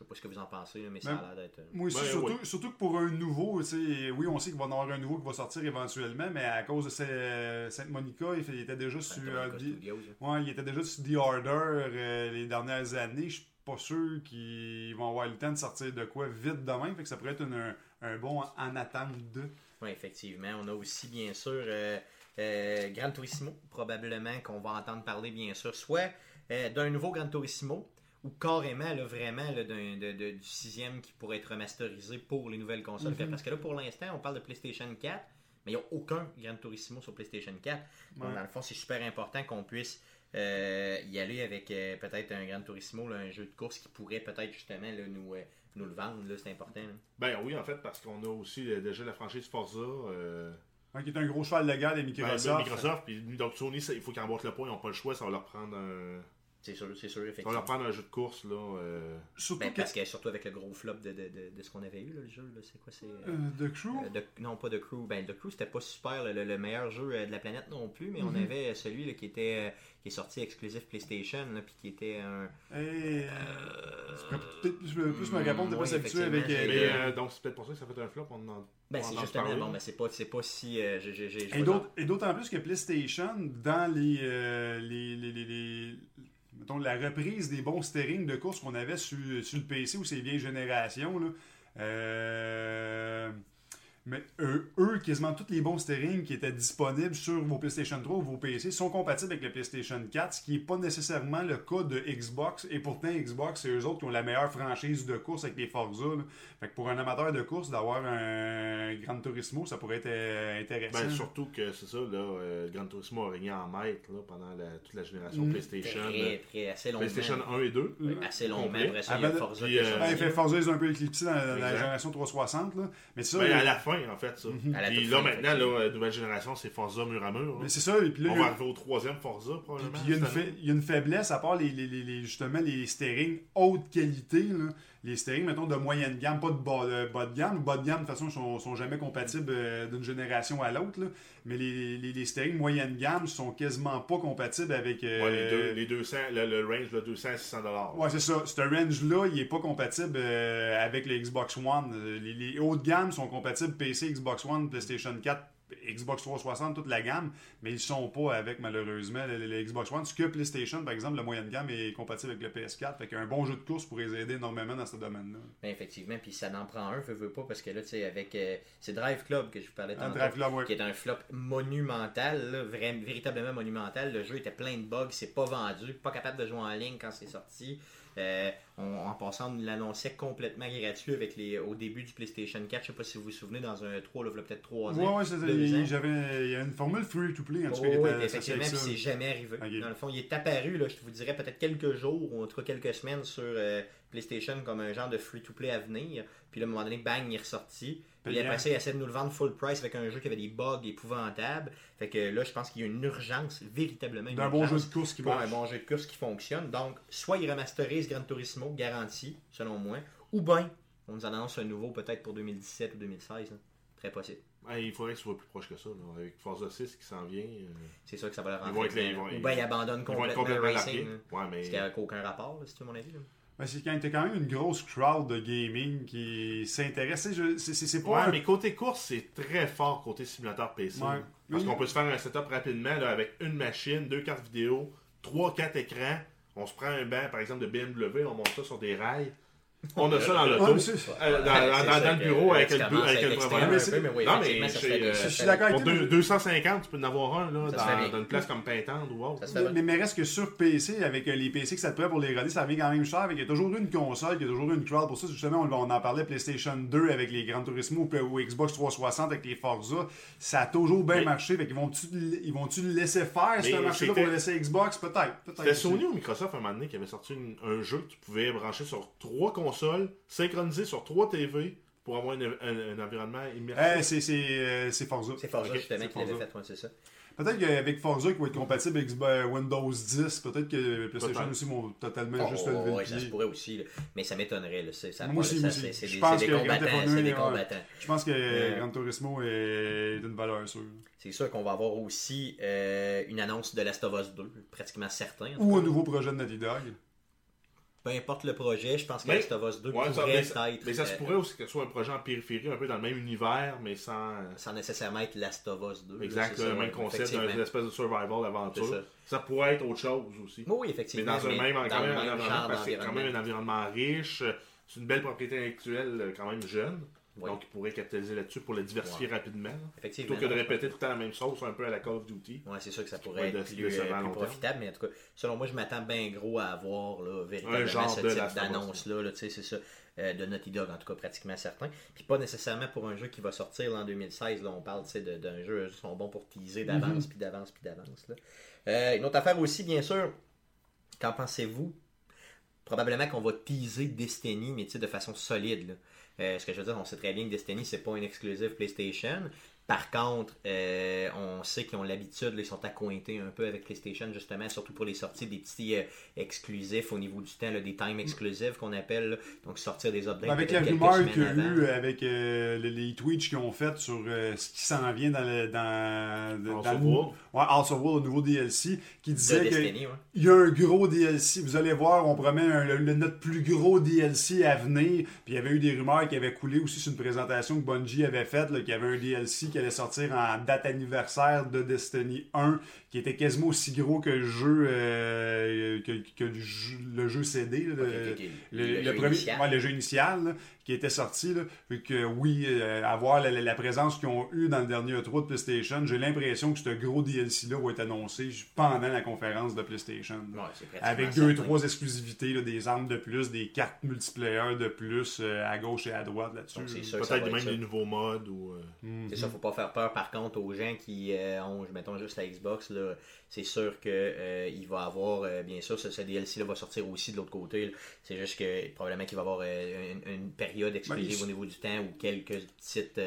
sais pas ce que vous en pensez, mais ça Ben, a l'air d'être. euh, aussi, Ben, surtout, oui. surtout que pour un nouveau, oui, on sait qu'il va y en avoir un nouveau qui va sortir éventuellement, mais à cause de Saint- Sainte Monica, il, fait- il était déjà sur. Euh, Studios, là. ouais, il était déjà sur The Order euh, les dernières années. Je suis pas sûr qu'ils vont avoir le temps de sortir de quoi vite demain, fait que ça pourrait être une- un, un bon en attente de. Oui, effectivement. On a aussi, bien sûr, euh, euh, Gran Turismo, probablement, qu'on va entendre parler, bien sûr, soit euh, d'un nouveau Gran Turismo, ou carrément, là, vraiment, là, d'un- de- de- du sixième qui pourrait être remasterisé pour les nouvelles consoles. Mhm. Parce que là, pour l'instant, on parle de PlayStation 4, mais il n'y a aucun Gran Turismo sur PlayStation 4. Donc, Ouais. dans le fond, c'est super important qu'on puisse euh, y aller avec euh, peut-être un Gran Turismo, là, un jeu de course qui pourrait peut-être justement là, nous, euh, nous le vendre. là, C'est important. là. Ben oui, en fait, parce qu'on a aussi euh, déjà la franchise Forza. euh, qui est un gros cheval de guerre des ben, Microsoft. Microsoft, puis donc Sony, ça, il faut qu'ils emboîtent le pas, ils n'ont pas le choix, ça va leur prendre un, C'est sûr, c'est sûr, effectivement. leur prendre un jeu de course. Là, euh, Surtout Ben, que. parce que surtout avec le gros flop de, de, de, de ce qu'on avait eu, là, le jeu, là, c'est quoi c'est euh, euh, The Crew? euh, de- Non, pas de Crew. Ben, The Crew, c'était pas super le, le- le meilleur jeu euh, de la planète non plus, mais on Mhm. avait celui là, qui était qui est sorti exclusif PlayStation, là, puis qui était un. Euh, pourrais peut-être plus, me répondre, oui, pas habitué avec. effectivement, euh, mais, euh, donc c'est peut-être pour ça que ça fait un flop. On en, Ben, on c'est en justement, bon, ben, c'est pas, c'est pas si. euh, j'ai- j'ai- j'ai- je Et d'autant- et d'autant plus que PlayStation, dans les, euh, les, les, les- les- mettons, la reprise des bons steering de course qu'on avait sur, le PC ou ces vieilles générations, euh, mais eux, eux, quasiment tous les bons steering qui étaient disponibles sur vos PlayStation 3 ou vos PC sont compatibles avec le PlayStation 4, ce qui n'est pas nécessairement le cas de Xbox. Et pourtant, Xbox, c'est eux autres qui ont la meilleure franchise de course avec les Forza. là. Fait que pour un amateur de course, d'avoir un Gran Turismo, ça pourrait être euh, intéressant. Ben, surtout que c'est ça, là, euh, Gran Turismo a régné en maître là, pendant la- toute la génération Mm. PlayStation. euh, Très, très, assez longuement. PlayStation 1 et 2. Assez longuement. Après ça, Ah, il y a Forza puis, euh, fait Forza, ils ont un peu éclipsé dans, dans la génération 360. Là. Mais ça, Ben, à la fin, en fait, ça. La Puis là, fin, maintenant, effectivement. euh, nouvelle génération, c'est Forza mur à mur. là. mais c'est ça. Et puis là, On il y va a- arriver au troisième Forza, probablement. puis il y, a une cette année. fa- il y a une faiblesse, à part les, les, les- les- justement les steering haute qualité. Là. Les steering, mettons, de moyenne gamme, pas de bas, de bas de gamme. Bas de gamme, de toute façon, sont, sont jamais compatibles euh, d'une génération à l'autre. Mais les, les, les steering moyenne gamme sont quasiment pas compatibles avec. euh, Ouais, les, deux, les 200, le, le range, de 200 à 600 dollars. Ouais, c'est ça. Ce range-là, il est pas compatible euh, avec le Xbox One. Euh, Les, les hauts de gamme sont compatibles PC, Xbox One, PlayStation 4, Xbox 360, toute la gamme, mais ils sont pas avec, malheureusement, le, le Xbox One. Ce que PlayStation, par exemple, la moyenne gamme est compatible avec le PS4. Fait qu'un bon jeu de course pourrait les aider énormément dans ce domaine-là. Ben, effectivement, puis ça n'en prend un, veux, veux pas, parce que là, tu sais, avec. euh, c'est Drive Club que je vous parlais Un tantôt. drive là, ouais. qui est un flop monumental, là, véritablement monumental. Le jeu était plein de bugs, c'est pas vendu, pas capable de jouer en ligne quand c'est sorti. Euh, on- en passant, on l'annonçait complètement gratuit avec les, au début du PlayStation 4. Je sais pas si vous vous souvenez, dans un 3, là, il y a peut-être 3 Ouais, ans. ouais, c'est Il j'avais- il y a une formule free to play, en tout Oh, cas, oui, associée effectivement, puis c'est jamais arrivé. Dans le fond, il est apparu, là, je vous dirais peut-être quelques jours, ou en tout cas quelques semaines sur euh, PlayStation comme un genre de free-to-play à venir. Puis là, à un moment donné, bang, il est ressorti. Puis après ça, il essaie de nous le vendre full price avec un jeu qui avait des bugs épouvantables. Fait que là, je pense qu'il y a une urgence, véritablement une D'un bon jeu urgence de course qui pour un bon jeu de course qui fonctionne. Donc, soit il remasterise Gran Turismo, garanti, selon moi, ou bien on nous en annonce un nouveau peut-être pour 2017 ou 2016. hein. Très possible. Il faudrait que ce soit plus proche que ça. là. Avec Forza 6 qui s'en vient. euh, C'est sûr que ça va le Ils rendre. vont être là, ils ou bien il abandonne ils vont être complètement, complètement le racing. là. Ouais, mais. Parce qu'il n'y a aucun rapport, si veux mon avis. là. Ben, c'est quand t'as quand même une grosse crowd de gaming qui s'intéresse. C'est pas. Ouais, un- mais côté course, c'est très fort côté simulateur PC. Ouais. Parce Oui. qu'on peut se faire un setup rapidement là, avec une machine, deux cartes vidéo, trois, quatre écrans. On se prend un banc, par exemple, de BMW, on monte ça sur des rails. On a ça dans l'auto. Euh, dans, le bureau avec le, avec Non, mais euh, je suis d'accord avec Pour toi, mais- 250, tu peux en avoir un dans, dans une place comme Pintendre ou autre. Mais, mais reste que sur PC, avec euh, les PC que ça te prend pour les regarder, ça revient quand même cher. Qu'il y a toujours eu une console, il y a toujours eu une crowd. Pour ça, justement, on, on en parlait PlayStation 2 avec les Gran Turismo ou, ou Xbox 360 avec les Forza. Ça a toujours bien Mais- marché. Fait ils vont-tu le laisser faire, ce marché-là, pour le laisser Xbox? Peut-être. C'était. Sony ou Microsoft à un moment donné qui avait sorti un jeu que tu pouvais brancher sur trois consoles, synchroniser sur trois TV pour avoir un, un- un environnement immersif. Eh, c'est c'est, euh, c'est Forza. C'est Forza justement qui l'avait Forza. fait, ouais, c'est ça. Peut-être qu'avec Forza qui va être compatible avec Xbox- Windows 10, peut-être que PlayStation Peut-être. aussi vont totalement Oh, juste lever ouais, le ça se pourrait aussi, là. mais ça m'étonnerait. ça, Moi aussi, ça, c'est- des, combattants. Auto, C'est des ouais. combattants. Je pense que Euh, Gran Turismo est d'une valeur sûre. C'est sûr qu'on va avoir aussi euh, une annonce de Last of Us 2, pratiquement certain. Ou cas. un nouveau projet de Naughty Dog. Peu importe le projet, je pense que Mais- Last of Us 2 Ouais, ça, pourrait mais, être. mais ça se euh, pourrait aussi que ce soit un projet en périphérie, un peu dans le même univers, mais sans. sans nécessairement être Last of Us 2. là, Exact, le ça, même concept, une espèce de survival aventure. ça. Ça. pourrait être autre chose aussi. Oui, Mais effectivement. dans un même, dans quand même, un même environnement, parce que c'est quand même un environnement riche. C'est une belle propriété intellectuelle, euh, quand même jeune. Donc, il pourrait capitaliser là-dessus pour le diversifier rapidement. Effectivement. Plutôt que de répéter tout le temps la même chose, un peu à la Call of Duty. Ouais, c'est sûr que ça pourrait être plus, euh, plus profitable, mais en tout cas, selon moi, je m'attends bien gros à avoir là, véritablement genre ce de type d'annonce-là, là, tu sais, c'est ça, euh, de Naughty Dog, en tout cas, pratiquement certain. Puis pas nécessairement pour un jeu qui va sortir là, en 2016, là, on parle tu sais, de- d'un jeu, ils sont bons pour teaser d'avance, puis d'avance, puis d'avance. Euh, une autre affaire aussi, bien sûr, qu'en pensez-vous Probablement qu'on va teaser Destiny, mais de façon solide. Euh, ce que je veux dire, on sait très bien que Destiny, c'est pas une exclusive PlayStation. Par contre, euh, on sait qu'ils ont l'habitude, ils sont accointés un peu avec PlayStation, justement, surtout pour les sorties des petits euh, exclusifs au niveau du temps, là, des time exclusives qu'on appelle. là. Donc, sortir des updates. Avec la rumeur qu'il y a eu avec euh, les, les Twitch qu'ils ont fait sur euh, ce qui s'en vient dans le. Dans, dans, House dans of le- War. Ouais, House of War, le nouveau DLC, qui disait que. Destiny, ouais. Il y a un gros DLC. Vous allez voir, on promet un- le- le- notre plus gros DLC à venir. Puis il y avait eu des rumeurs qui avaient coulé aussi sur une présentation que Bungie avait faite, qu'il y avait un DLC qui allait sortir en date anniversaire de Destiny 1, qui était quasiment aussi gros que le jeu, euh, que, que le, jeu, le jeu CD. là, le, le, Le le jeu premier, initial. ouais, le jeu initial là, qui était sorti. Là, que oui, euh, avoir la, la- la présence qu'ils ont eue dans le dernier E3 de PlayStation, j'ai l'impression que ce gros DLC-là va être annoncé pendant la conférence de PlayStation. là. Ouais, Avec deux, certain. trois exclusivités, là, des armes de plus, des cartes multiplayer de plus euh, à gauche et à droite là-dessus. Là. Peut-être être même des nouveaux modes ou. euh, C'est ça, faut pas faire peur par contre aux gens qui euh, ont, mettons juste la Xbox, là, c'est sûr que euh, il va avoir, euh, bien sûr, ce, ce DLC là va sortir aussi de l'autre côté. là. C'est juste que probablement qu'il va y avoir euh, une, une période exclusive Ben, au niveau du temps ou quelques petites.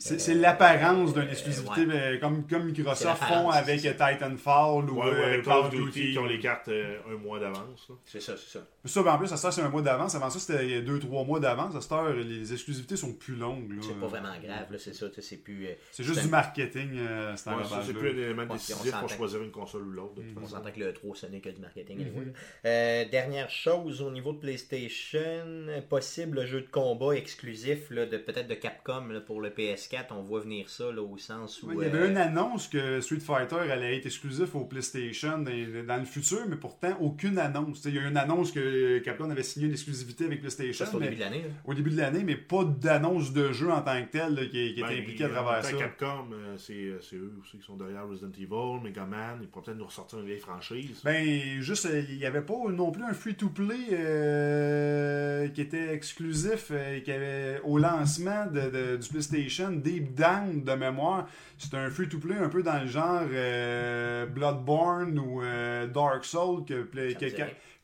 Euh, C'est euh, c'est l'apparence d'une euh, exclusivité, ouais. comme, comme Microsoft C'est font avec c'est Titanfall ou Ouais, ou euh, avec Call of Duty qui ont les cartes euh, un mois d'avance. C'est ça, c'est ça. Ça, ben, en plus, à cette heure, c'est un mois d'avance. Avant ça, c'était deux, trois mois d'avance. À cette heure, les exclusivités sont plus longues. C'est pas vraiment grave, là, c'est ça, c'est plus. euh, C'est juste c'est du marketing, euh, cette Ouais, ça, c'est plus un élément décisif pour s'entend. choisir une console ou l'autre. On s'entend que le 3 ce n'est que du marketing. Mhm. Euh, dernière chose au niveau de PlayStation, possible jeu de combat exclusif là, de peut-être de Capcom là, pour le PS4. On voit venir ça là, au sens où. Ouais, il y avait euh, une annonce que Street Fighter allait être exclusif au PlayStation dans, dans le futur, mais pourtant aucune annonce. Il y a eu une annonce que Capcom avait signé une exclusivité avec PlayStation ça, au mais- début de l'année. là. au début de l'année, mais pas d'annonce de jeu en tant que tel là, qui, qui Ben, était impliqué à travers ça. Capcom, euh, c'est euh, c'est eux aussi qui sont derrière Resident Evil, Mega Man. Ils pourraient peut-être nous ressortir une vieille franchise. Ben, juste, il n'y avait pas non plus un free-to-play euh, qui était exclusif, euh, qui avait au lancement de, de- du PlayStation, Deep Down de mémoire. C'était un free-to-play un peu dans le genre euh, Bloodborne ou euh, Dark Souls que, que,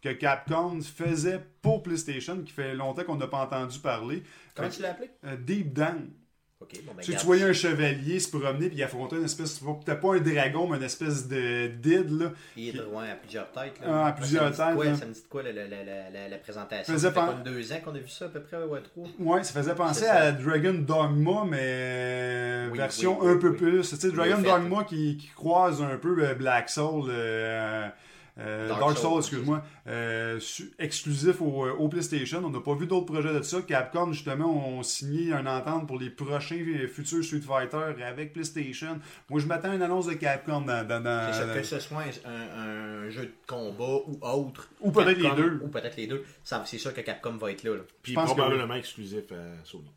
que Capcom faisait pour PlayStation, qui fait longtemps qu'on n'a pas entendu parler. Comment tu l'as appelé? Euh, Deep Down. Ok, bon, ben, Tu sais, tu voyais un chevalier se promener puis il affrontait une espèce, peut-être pas un dragon, mais une espèce de d'id là. Hydre, ouais, à plusieurs têtes. Là. Ah, à plusieurs ça têtes, Quoi, hein. Ça me dit quoi la, la, la, la, présentation? Faisait Ça fait pas- comme deux ans qu'on a vu ça à peu près, ouais, trois. Ouais, ça faisait penser à Dragon Dogma, mais Oui, version oui, oui, un peu plus. Tu sais, Dragon. Dogma qui, qui croise un peu euh, Black Soul, euh, euh, Dark Dark, Soul, Soul, excuse-moi, euh, exclusif au, euh, au PlayStation. On n'a pas vu d'autres projets de ça. Capcom, justement, ont signé une entente pour les prochains futurs Street Fighter avec PlayStation. Moi, je m'attends à une annonce de Capcom dans. dans- dans- C'est ça, que ce soit un, un jeu de combat ou autre. Ou peut-être les deux. Ou peut-être les deux. Ça, C'est sûr que Capcom va être là. là. Puis pense que probablement exclusif à Sony.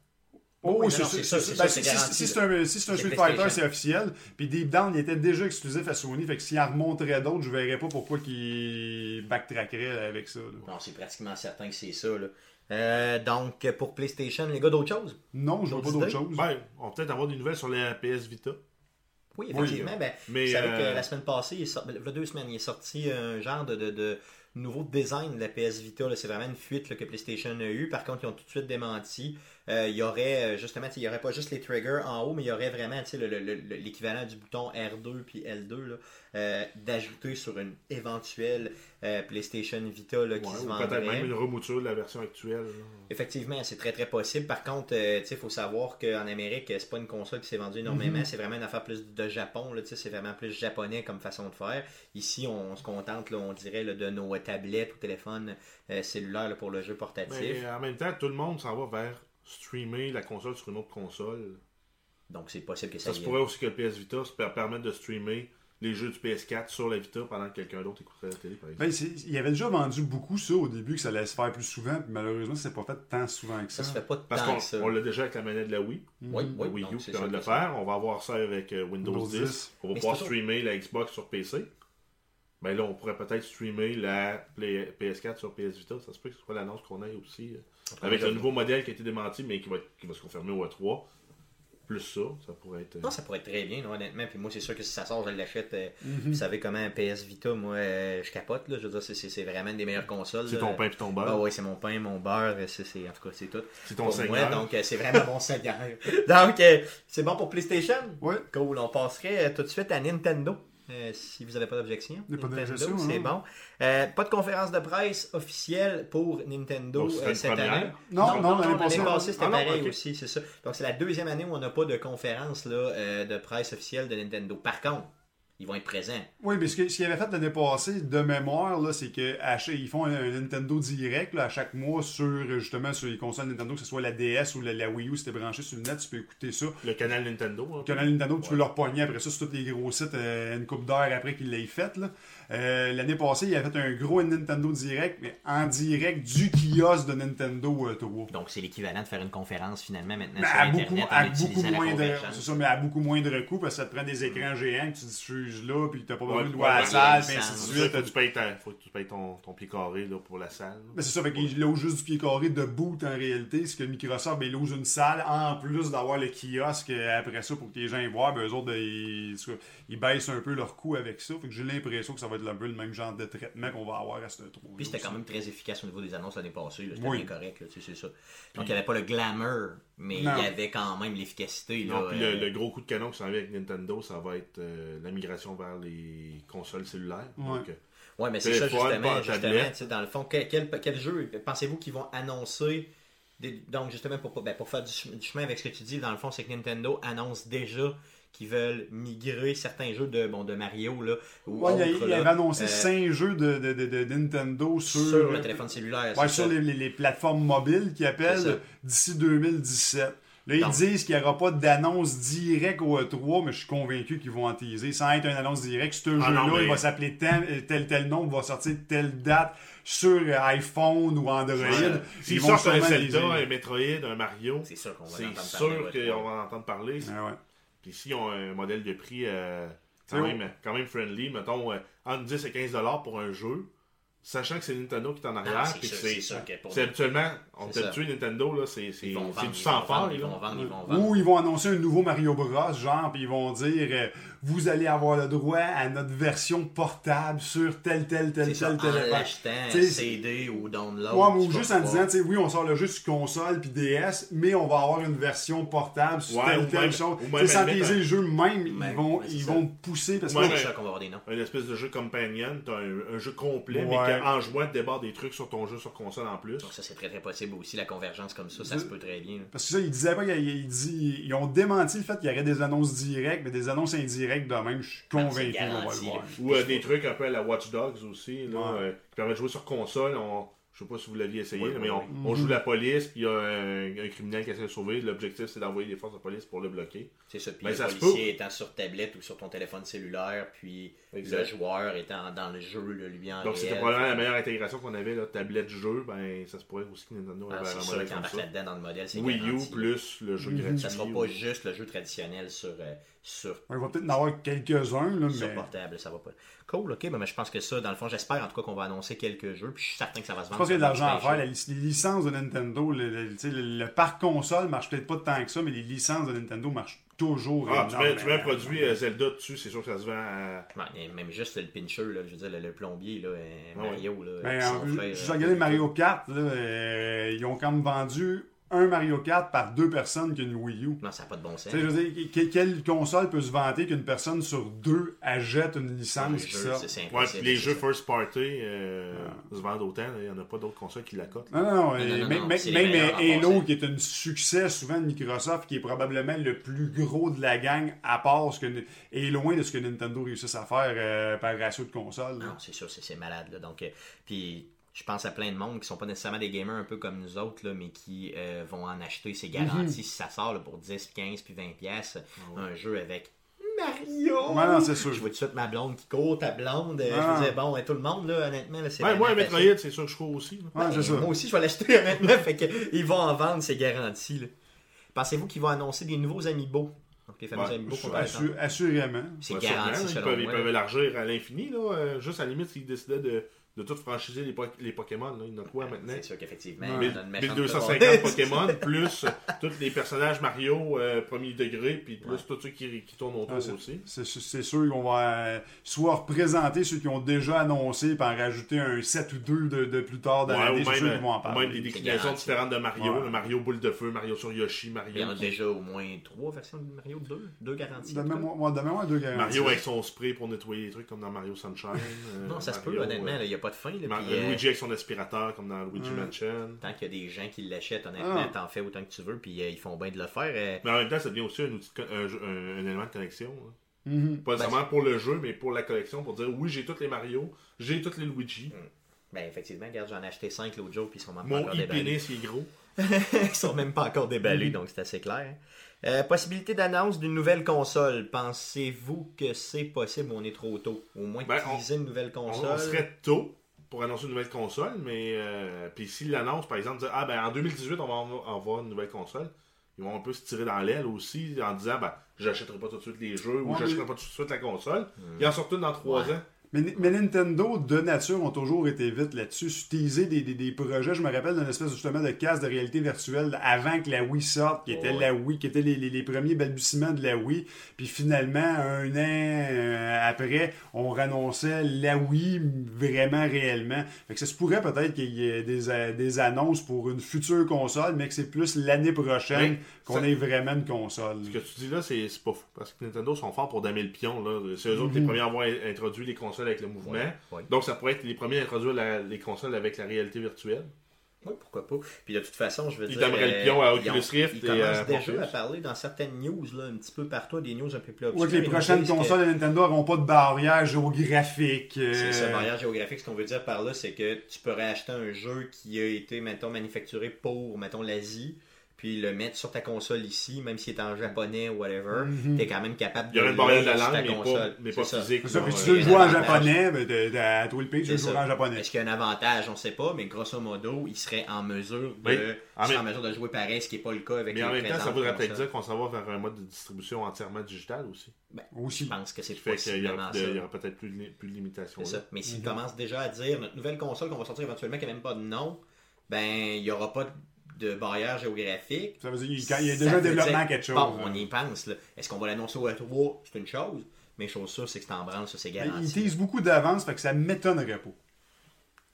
Oh, Oui, c'est ça, c'est ben, si- c'est un, si c'est un C'est Street Fighter, c'est officiel. Puis Deep Down, il était déjà exclusif à Sony. Fait que s'il en remonterait d'autres, je verrais pas pourquoi qu'il backtrackerait avec ça. là. Non, c'est pratiquement certain que c'est ça. Là. Euh, donc, pour PlayStation, les gars, d'autres choses? Non, je vois pas D'autres d'autre idées? chose. Ben, on va peut-être avoir des nouvelles sur la PS Vita. Oui, effectivement. ben, mais, vous savez euh, que la semaine passée, il est sorti, il y a deux semaines, il est sorti un genre de, de, de nouveau design de la PS Vita. C'est vraiment une fuite que PlayStation a eu. Par contre, ils ont tout de suite démenti. Euh, il y aurait euh, justement, il y aurait pas juste les triggers en haut, mais il y aurait vraiment l'équivalent du bouton R2 puis L2 là, euh, d'ajouter sur une éventuelle euh, PlayStation Vita là, qui Ouais, se vendrait. peut-être même une remouture de la version actuelle. Effectivement, c'est très très possible. Par contre, euh, il faut savoir qu'en Amérique, c'est pas une console qui s'est vendue énormément. Mhm. C'est vraiment une affaire plus de Japon. C'est vraiment plus japonais comme façon de faire. Ici, on, se contente, là, on dirait, là, de nos tablettes ou téléphones cellulaires là, pour le jeu portatif. Mais en même temps, tout le monde s'en va vers streamer la console sur une autre console. Donc, c'est possible que ça, Ça se pourrait aussi que le PS Vita se per- permette de streamer les jeux du PS4 sur la Vita pendant que quelqu'un d'autre écouterait la télé, par exemple. Ben, il avait déjà vendu beaucoup ça au début, que ça allait se faire plus souvent. Puis malheureusement, c'est pas fait tant souvent que ça. Ça se fait pas Parce tant que ça. on l'a déjà avec la manette de la Wii, Oui, Mhm. oui, la Wii U qui permet ça de le faire. On va avoir ça avec euh, Windows, Windows 10. 10. On va Mais pouvoir streamer la Xbox sur PC. Ben là, on pourrait peut-être streamer la Play- PS4 sur PS Vita. Ça se peut que ce soit l'annonce qu'on ait aussi. euh, avec le nouveau modèle qui a été démenti, mais qui va, qui va se confirmer au E3. Plus ça, ça pourrait être. euh, Non, ça pourrait être très bien, là, honnêtement. Puis moi, c'est sûr que si ça sort, je l'achète. euh, Mhm. Vous savez comment un PS Vita, moi, euh, je capote. Là. Je veux dire, c'est- vraiment une des meilleures consoles. C'est ton pain et ton beurre. Ah oui, c'est mon pain, mon beurre, c'est, en tout cas, c'est tout. C'est ton Pour seigneur. moi, donc euh, c'est vraiment mon seigneur. *laughs* donc, euh, c'est bon pour PlayStation? Ouais. Cool, on passerait euh, tout de suite à Nintendo. Euh, si vous n'avez pas d'objection. C'est hein. bon. Euh, pas de conférence de presse officielle pour Nintendo serait euh, cette année. Non, non, l'année passée. c'était Ah non, pareil aussi, c'est ça. Donc c'est la deuxième année où on n'a pas de conférence là, euh, de presse officielle de Nintendo. Par contre, ils vont être présents. Oui, mais ce que- ce qu'ils avaient fait l'année passée, de mémoire, là, c'est qu'ils font un, un Nintendo Direct là, à chaque mois sur justement sur les consoles Nintendo, que ce soit la DS ou la, la Wii U, si t'es branché sur le net, tu peux écouter ça. Le canal Nintendo. hein. Le canal Nintendo, tu peux leur pogner après ça sur tous les gros sites euh, une coupe d'heure après qu'ils l'aient fait. là. Euh, L'année passée, il avait fait un gros Nintendo Direct, mais en direct du kiosque de Nintendo euh, 3. Donc c'est l'équivalent de faire une conférence finalement maintenant Mais sur à Internet beaucoup, en à beaucoup la moins de, ça, mais à beaucoup moindre coût parce que ça te prend des écrans géants que tu diffuses là, puis t'as pas besoin Ouais, de louer à la salle, puis ainsi de suite. faut que tu payes, ta- faut que tu payes ton, ton pied carré là, pour la salle. Mais c'est ça, fait qu'il loge juste du pied carré de boot en réalité. C'est que Microsoft, ben, il loge une salle en plus d'avoir le kiosque euh, après ça pour que les gens y voient. Ben, eux autres, ben, ils, ils baissent un peu leur coût avec ça. Fait que j'ai l'impression que ça va être un peu le même genre de traitement qu'on va avoir à ce 3. Puis c'était quand même très efficace au niveau des annonces l'année passée. C'était Oui. bien correct, là, tu sais, c'est ça. Donc il n'y avait pas le glamour, mais Non. il y avait quand même l'efficacité. là, Non, puis euh, le, le gros coup de canon qui s'en vient avec Nintendo, ça va être euh, la migration vers les consoles cellulaires. Ouais. Donc, euh, Ouais, mais c'est ça justement. justement dans le fond, quel, quel, quel jeu pensez-vous qu'ils vont annoncer des- Donc justement, pour, ben, pour faire du chemin avec ce que tu dis, dans le fond, c'est que Nintendo annonce déjà qu'ils veulent migrer certains jeux de, bon, de Mario là, ou Ouais, il, a- autres, il avait annoncé euh, 5 jeux de, de, de, de Nintendo sur, sur le téléphone cellulaire. ouais, sur les, les- les plateformes mobiles qui appellent d'ici 2017. Là, ils disent qu'il n'y aura pas d'annonce directe au E3, mais je suis convaincu qu'ils vont en teaser. Sans être une annonce directe, ce Ah jeu-là, mais- il va s'appeler tel, tel tel nom, il va sortir telle date sur euh, iPhone ou Android. ouais. Ils S'ils vont sortent un Zelda, un Metroid, un Mario, C'est sûr qu'on va en entendre sûr parler, ouais, qu'on ouais. va en entendre parler. Ah ouais. Puis s'ils ont un modèle de prix euh, quand, même, quand même friendly, mettons euh, entre 10 et 15 dollars pour un jeu, sachant que c'est Nintendo qui est en arrière, c'est puis que sûr, c'est c'est. habituellement, on C'est t'a ça. tué Nintendo, là, c'est c'est- Ils vont c'est vendre, du ils sang vont fort, ils vont vendre, ils vont vendre. Ou ils vont annoncer un nouveau Mario Bros, genre, puis ils vont dire euh, vous allez avoir le droit à notre version portable sur tel, tel, tel, C'est ça, tel en téléphone. l'achetant CD ou download. Ouais, ou juste en disant, tu sais, oui, on sort le jeu sur console puis DS, mais on va avoir une version portable sur Ouais, telle ou telle même- chose. ou même sans le jeu même, ils vont, ils pousser parce que C'est qu'on va avoir des noms. Un espèce de jeu companion, t'as un, un jeu complet, Ouais. mais qu'en jouant, tu débarres des trucs sur ton jeu sur console en plus. Donc ça, c'est très très possible aussi. La convergence comme ça, ça se peut très bien. là. Parce que ça, ils disaient pas, ils, ils, dit- ils ont démenti le fait qu'il y aurait des annonces directes, mais des annonces indirectes de même, je suis convaincu c'est qu'on va le voir. Ou euh, des trucs un peu à la Watch Dogs aussi, là, Ouais. euh, qui permettent de jouer sur console. On, je sais pas si vous l'aviez essayé, Oui, mais on, joue la police, puis il y a un, un criminel qui essaie de sauver. L'objectif, c'est d'envoyer des forces de police pour le bloquer. C'est ça. Puis Ben, le ça se policier étant sur tablette ou sur ton téléphone cellulaire, puis Exact. le joueur étant dans le jeu, là, lui en Donc, c'était probablement la meilleure intégration qu'on avait, là, tablette jeu. Ben, ça se pourrait aussi que Nintendo Ah, avait un modèle qu'il comme embarque ça. là-dedans dans le modèle. c'est Wii U garanti, plus le jeu Mhm. gratuit. Ça sera ou- pas juste le jeu traditionnel sur, euh, sur, Il va peut-être en avoir quelques-uns, là, sur mais. portable. Ça va pas. Cool, ok. Ben, mais je pense que ça, dans le fond, j'espère en tout cas qu'on va annoncer quelques jeux. Puis je suis certain que ça va se Je vendre. pense qu'il y a de l'argent à faire. La les licences de Nintendo, le, le- parc console marche peut-être pas tant que ça, mais les licences de Nintendo marchent toujours Ah, tu mets, tu mets un produit euh, Zelda dessus, c'est sûr que ça se vend à. Ouais, et même juste le pincher, là, je veux dire, le, le plombier, là, euh, Ah ouais. Mario. Là, Ben, en- frère, J'ai euh, regardé Mario Kart, là, euh, ils ont quand même vendu un Mario Kart par deux personnes qu'une Wii U. Non, ça n'a pas de bon sens. Tu sais, je veux dire, que- quelle console peut se vanter qu'une personne sur deux achète une licence qui sort? Ouais, les jeux ça. first party euh, se vendent autant. Il n'y en a pas d'autres consoles qui la cotent. Non, non, non. Non, et non, non, même Halo, qui est un succès souvent de Microsoft, qui est probablement le plus gros de la gang, à part ce que est loin de ce que Nintendo réussisse à faire euh, par ratio de console. Non, c'est sûr, c'est c'est malade. Là. Donc, euh, puis je pense à plein de monde qui sont pas nécessairement des gamers un peu comme nous autres, là, mais qui euh, vont en acheter, c'est garanti, si ça sort là, pour 10, 15 puis 20 pièces un jeu avec Mario. Ouais, non, c'est sûr. Je vois tout de suite ma blonde qui court, ta blonde. euh, Ah. Je disais, bon, et tout le monde, là, honnêtement, c'est Ouais, vraiment moi. Metroid, c'est sûr que je cours aussi. Ouais, ça. Moi aussi, je vais l'acheter, *laughs* honnêtement. fait que, ils vont en vendre, c'est garanti. Pensez-vous qu'ils vont annoncer des nouveaux amiibo? Donc, les fameux Ouais, amiibo qu'on Assu- va attendre. assurément. C'est garanti, ils peuvent élargir à l'infini. là. euh, juste à la limite, s'ils décidaient de, de tout franchiser les, po- les Pokémon. Là. Il y en a quoi *laughs* maintenant? C'est sûr qu'effectivement, Ouais. on a une méchante 1250 *laughs* Pokémon, plus tous les personnages Mario euh, premier degré, puis plus Ouais. tous ceux qui, qui tournent autour Ah, aussi. C'est sûr qu'on va euh, soit représenter ceux qui ont déjà annoncé, puis en rajouter un 7 ou 2 de, de plus tard dans Ouais, l'année. ou même, qu'ils vont en ou parler. même des déclinaisons différentes de Mario. Ouais. Mario boule de feu, Mario sur Yoshi, Mario. Il y en a déjà au moins trois versions de Mario, deux, deux garanties. De moi, deux. Mario avec son spray pour nettoyer les trucs comme dans Mario Sunshine. euh, Non, ça se peut, honnêtement, euh, il n'y a pas de fin. Là, puis, euh, Luigi avec son aspirateur comme dans Luigi Ouais. Mansion. Tant qu'il y a des gens qui l'achètent, honnêtement, Ah. t'en fais autant que tu veux, puis euh, ils font bien de le faire. euh, Mais en même temps, ça devient aussi un, outil un, jeu- un- un élément de connexion. hein. Mhm. Pas nécessairement pour le jeu, mais pour la collection, pour dire oui, j'ai tous les Mario, j'ai tous les Luigi. ben, effectivement, regarde, j'en ai acheté cinq l'autre jour, puis ils sont même pas Mon encore déballés. est gros. *laughs* ils sont même pas encore déballés, donc c'est assez clair. Euh, possibilité d'annonce d'une nouvelle console. Pensez-vous que c'est possible? Ou on est trop tôt? Au moins Ben, on- utiliser une nouvelle On, console. on serait tôt pour annoncer une nouvelle console, mais euh, puis s'ils l'annoncent, par exemple, dire, ah ben en 2018, on va avoir- une nouvelle console, ils vont un peu se tirer dans l'aile aussi en disant, ben j'achèterai pas tout de suite les jeux ou j'achèterai mais- pas tout de suite la console. Ils en sortent une dans trois ans. Mais, mais Nintendo, de nature, ont toujours été vite là-dessus. Utiliser des, des, des projets, je me rappelle d'une espèce justement de casque de réalité virtuelle avant que la Wii sorte, qui était Ouais. la Wii, qui était les, les, les premiers balbutiements de la Wii. Puis finalement, un an euh, après, on renonçait la Wii vraiment réellement. Fait que ça se pourrait peut-être qu'il y ait des, euh, des annonces pour une future console, mais que c'est plus l'année prochaine qu'on ait vraiment une console. Ce que tu dis là, c'est pas fou. Parce que Nintendo sont forts pour damer le pion. C'est eux Mhm. autres les premiers à avoir introduit les consoles avec le mouvement. Ouais, ouais. Donc ça pourrait être les premiers à introduire la- les consoles avec la réalité virtuelle. Oui, pourquoi pas. Puis de toute façon, je veux Ils dire. donneraient le euh, pion à ils Oculus ont- Rift Ils et commencent à déjà à parler dans certaines news, là, un petit peu partout, des news un peu plus obscures. Que les prochaines consoles de Nintendo n'auront pas de barrière géographique. euh, C'est ça, barrière géographique. Ce qu'on veut dire par là, c'est que tu pourrais acheter un jeu qui a été, mettons, manufacturé pour, mettons, l'Asie, puis le mettre sur ta console ici, même s'il est en japonais ou whatever, Mhm. t'es quand même capable Il y aurait de une barrière de la langue, ta mais pas, console. mais C'est pas ça. physique. C'est ça, non, puis si tu veux jouer en japonais, ben, t'as- t'as- à le pays, tu C'est veux jouer en japonais. Est-ce qu'il y a un avantage, on sait pas, mais grosso modo, il serait en mesure de, Oui. En mesure de jouer pareil, ce qui n'est pas le cas avec Mais les en même temps, ça voudrait peut-être dire qu'on s'en va vers un mode de distribution entièrement digital aussi. Aussi. Je pense que c'est Ce qui fait qu'il y aura, possiblement de- ça. il y aura peut-être plus de, de limitations. C'est ça. Mais s'il Mhm. commence déjà à dire notre nouvelle console qu'on va sortir éventuellement qui n'a même pas de nom, ben il n'y aura pas de barrière géographique. Ça veut dire qu'il il y a déjà un développement quelque chose. Bon, on y pense. là. Est-ce qu'on va l'annoncer au E3 C'est une chose. Mais chose sûre, c'est que c'est en branle, ça c'est garanti. tease beaucoup d'avance, fait que ça m'étonnerait pas.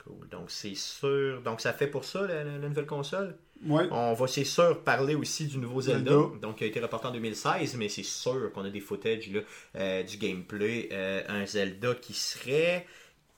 Cool. Donc c'est sûr. Donc ça fait pour ça la, la- la nouvelle console? Ouais. On va c'est sûr parler aussi du nouveau Zelda, Zelda. donc qui a été reporté en 2016, mais c'est sûr qu'on a des footage là, euh, du gameplay. Euh, un Zelda qui serait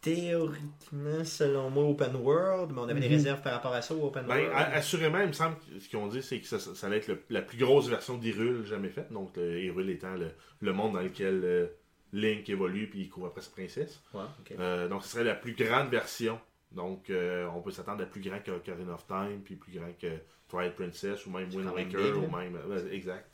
théoriquement, selon moi, open world, mais on avait des Mhm. réserves par rapport à ça au open Ben, world. assurément, il me semble que ce qu'ils ont dit, c'est que ça, ça- ça allait être le- la plus grosse version d'Hyrule jamais faite. Donc, le Hyrule étant le, le monde dans lequel euh, Link évolue puis il court après sa princesse. Ouais. Euh, donc, ce serait la plus grande version. Donc, euh, on peut s'attendre à plus grand que Ocarina of Time, puis plus grand que Twilight Princess, ou même Wind Waker, ou là. même. exact.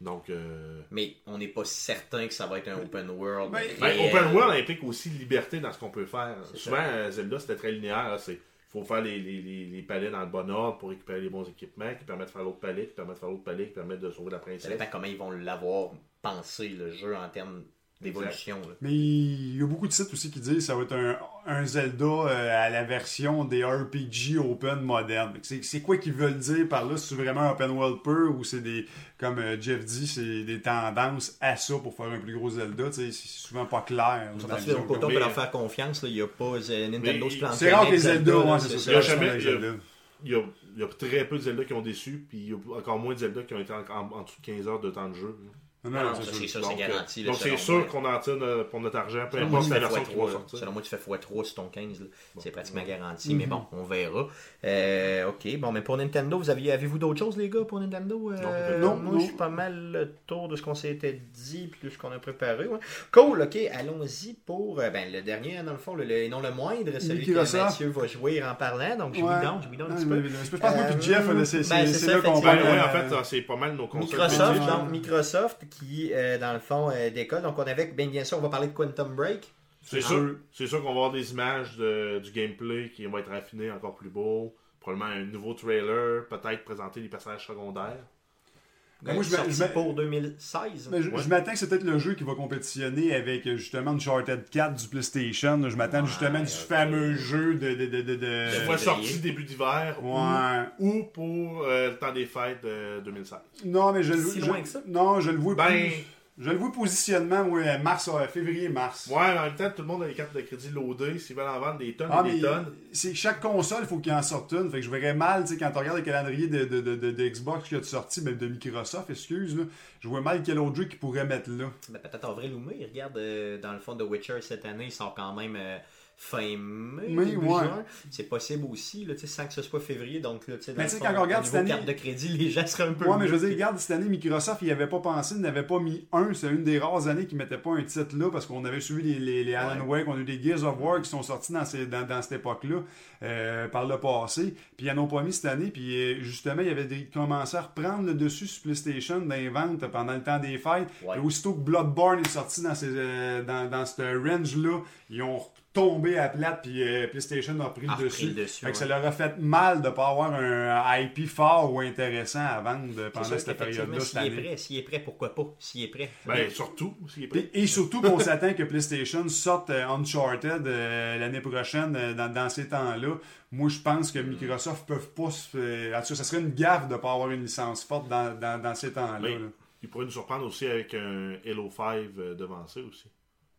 Donc, euh, Mais on n'est pas certain que ça va être un open world. Ben, ben. Open World implique aussi liberté dans ce qu'on peut faire. Souvent, euh, Zelda, c'était très linéaire. il faut faire les, les, les, les palais dans le bon ordre pour récupérer les bons équipements qui permettent de faire l'autre palais, qui permettent de faire l'autre palais, qui permettent de sauver la Ça princesse. dépend comment ils vont l'avoir pensé, le jeu, en termes d'évolution. Mais il y a beaucoup de sites aussi qui disent que ça va être un, un Zelda euh, à la version des RPG open modernes. C'est c'est quoi qu'ils veulent dire par là? C'est vraiment un open world pur ou c'est des, comme euh, Jeff dit, c'est des tendances à ça pour faire un plus gros Zelda? Tu sais, C'est souvent pas clair. Côté, on peut leur faire confiance. Il n'y a pas euh, Nintendo se plante C'est rare que les Zelda, c'est ça. Il y a c'est rare jamais- que les il y a- Zelda. Il y, a, il y a très peu de Zelda qui ont déçu, puis il y a encore moins de Zelda qui ont été en, en- en dessous de 15 heures de temps de jeu. là. Non, Non, c'est ça, sûr. c'est sûr, Donc, c'est garanti. là, donc c'est selon sûr qu'on en tire euh, pour notre argent, peu Selon moi, importe tu la fais version qui va x3. là. sortir. Selon moi, tu fais x3 sur ton 15. là. C'est pratiquement garanti. Mhm. Mais bon, on verra. Euh, ok, bon, mais pour Nintendo, vous aviez, avez-vous d'autres choses, les gars, pour Nintendo? Euh, Non, Moi, je suis pas mal le tour de ce qu'on s'était dit puis de ce qu'on a préparé. ouais. Cool, ok, allons-y pour euh, ben, le dernier, dans le fond, le, le- et non le moindre, celui que. Mathieu va jouer en parlant. Donc, je Ouais. lui donne, je lui donne un petit peu. Je pense que Jeff, c'est ben, c'est- là qu'on effectivement. parle. ouais, en fait, c'est pas mal nos consoles. Microsoft, donc Microsoft qui, euh, dans le fond, euh, décolle. Donc, on avait, bien, bien sûr, on va parler de Quantum Break. C'est sûr, c'est sûr qu'on va avoir des images de- du gameplay qui vont être raffinées, encore plus beau. Probablement un nouveau trailer, peut-être présenter des personnages secondaires. Ben, moi, je sorti pour 2016. Mais je, Ouais. je m'attends que c'est peut-être le jeu qui va compétitionner avec justement Uncharted 4 du PlayStation. Je m'attends Ouais, justement du fameux jeu de. de, de, de, de- Soit sorti début d'hiver ou- Ouais. ou, pour euh, le temps des fêtes de 2016. Non, mais je le Si je- loin que ça? Non, je le vois Ben- plus. Je le vois positionnement, mars, euh, février-mars. Ouais, en même temps, tout le monde a les cartes de crédit loadées. S'ils veulent en vendre des tonnes Ah, et des tonnes. c'est que chaque console, il faut qu'il en sorte une. Fait que je verrais mal, tu sais, quand tu regardes le calendrier de, de, de, de- de Xbox qui a sorti, même de Microsoft, excuse, là, je vois mal quel autre jeu qu'ils pourraient mettre là. Ben, peut-être avril ou mai. Regarde, euh, dans le fond, The Witcher cette année, il sort quand même euh, fin mai, Mais, ouais. C'est possible aussi, là, sans que ce soit février. Donc, là, dans Mais tu sais, quand on regarde cette année- carte de crédit, les gens seraient un peu. Ouais, mais je veux dire, regarde, cette année, Microsoft, il n'y avait pas pensé, il n'avait pas mis un. C'est une des rares années qui ne mettait pas un titre là parce qu'on avait suivi les, les, les Alan Wake, on a eu des Gears of War qui sont sortis dans, ces, dans, dans cette époque-là euh, par le passé. Puis ils n'en ont pas mis cette année. Puis euh, justement, il y avait des, commencé à reprendre le dessus sur PlayStation dans les ventes pendant le temps des fêtes. Ouais. Et aussitôt que Bloodborne est sorti dans, ces, euh, dans, dans ce range-là, ils ont tombé à plate, puis euh, PlayStation a pris le dessus. Fait que ça leur a fait mal de ne pas avoir un IP fort ou intéressant à vendre pendant cette période-là S'il est prêt, s'il est prêt, pourquoi pas? S'il est prêt. Ben, surtout, s'il est prêt. Et, et surtout qu'on *laughs* s'attend que PlayStation sorte euh, Uncharted euh, l'année prochaine euh, dans, dans ces temps-là. Moi, je pense que Microsoft peuvent pas. se- en tout cas, ça serait une gaffe de ne pas avoir une licence forte dans, dans, dans ces temps-là. Mais là. il pourrait nous surprendre aussi avec un Halo 5 euh, devancé aussi.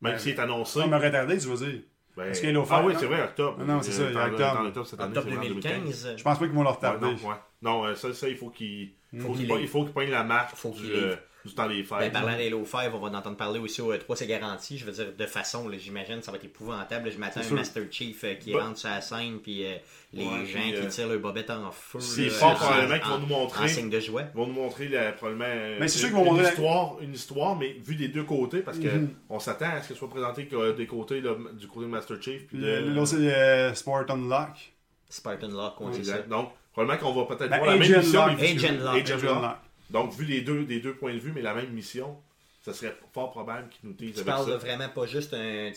Même Ben, s'il est annoncé. Ça me retardé, tu veux dire. Ben- Est-ce qu'Halo 5, Ah oui, c'est vrai, octobre. Non, non, c'est ça, Euh, il y a octobre. dans octobre cette année, Octobre c'est vraiment 2015. Je pense pas qu'ils vont le Ouais, retarder. non, ouais. Non, euh, ça, ça, il faut qu'il faut qu'il qu'il qu'il pogne la marque Faut du, qu'il temps des fêtes. Ben, parlant d'Halo 5, on va en entendre parler aussi au E3, c'est garanti. Je veux dire, de façon, j'imagine, ça va être épouvantable. Je m'attends à un sûr. Master Chief euh, qui Bah. rentre sur la scène, puis euh, les Ouais, gens puis, qui euh, tirent leur bobette en feu. c'est fort en- probablement qu'ils vont nous montrer. En signe de joie. Ils vont nous montrer probablement Mais c'est sûr une, qu'ils vont une histoire, une histoire, mais vue des deux côtés, parce que Mhm. on s'attend à ce qu'elle soit présentée que, des côtés là, du côté de Master Chief. Puis de, c'est euh, Sport Unlock. Spartan Lock, on dit ça. Donc, Probablement qu'on va peut-être Ben, voir la même Agent mission. Lock. que- Lock. Agent Lock. Donc, vu les deux, des deux points de vue, mais la même mission, ça serait fort probable qu'ils nous disent Tu avec parles ça. de vraiment pas juste un,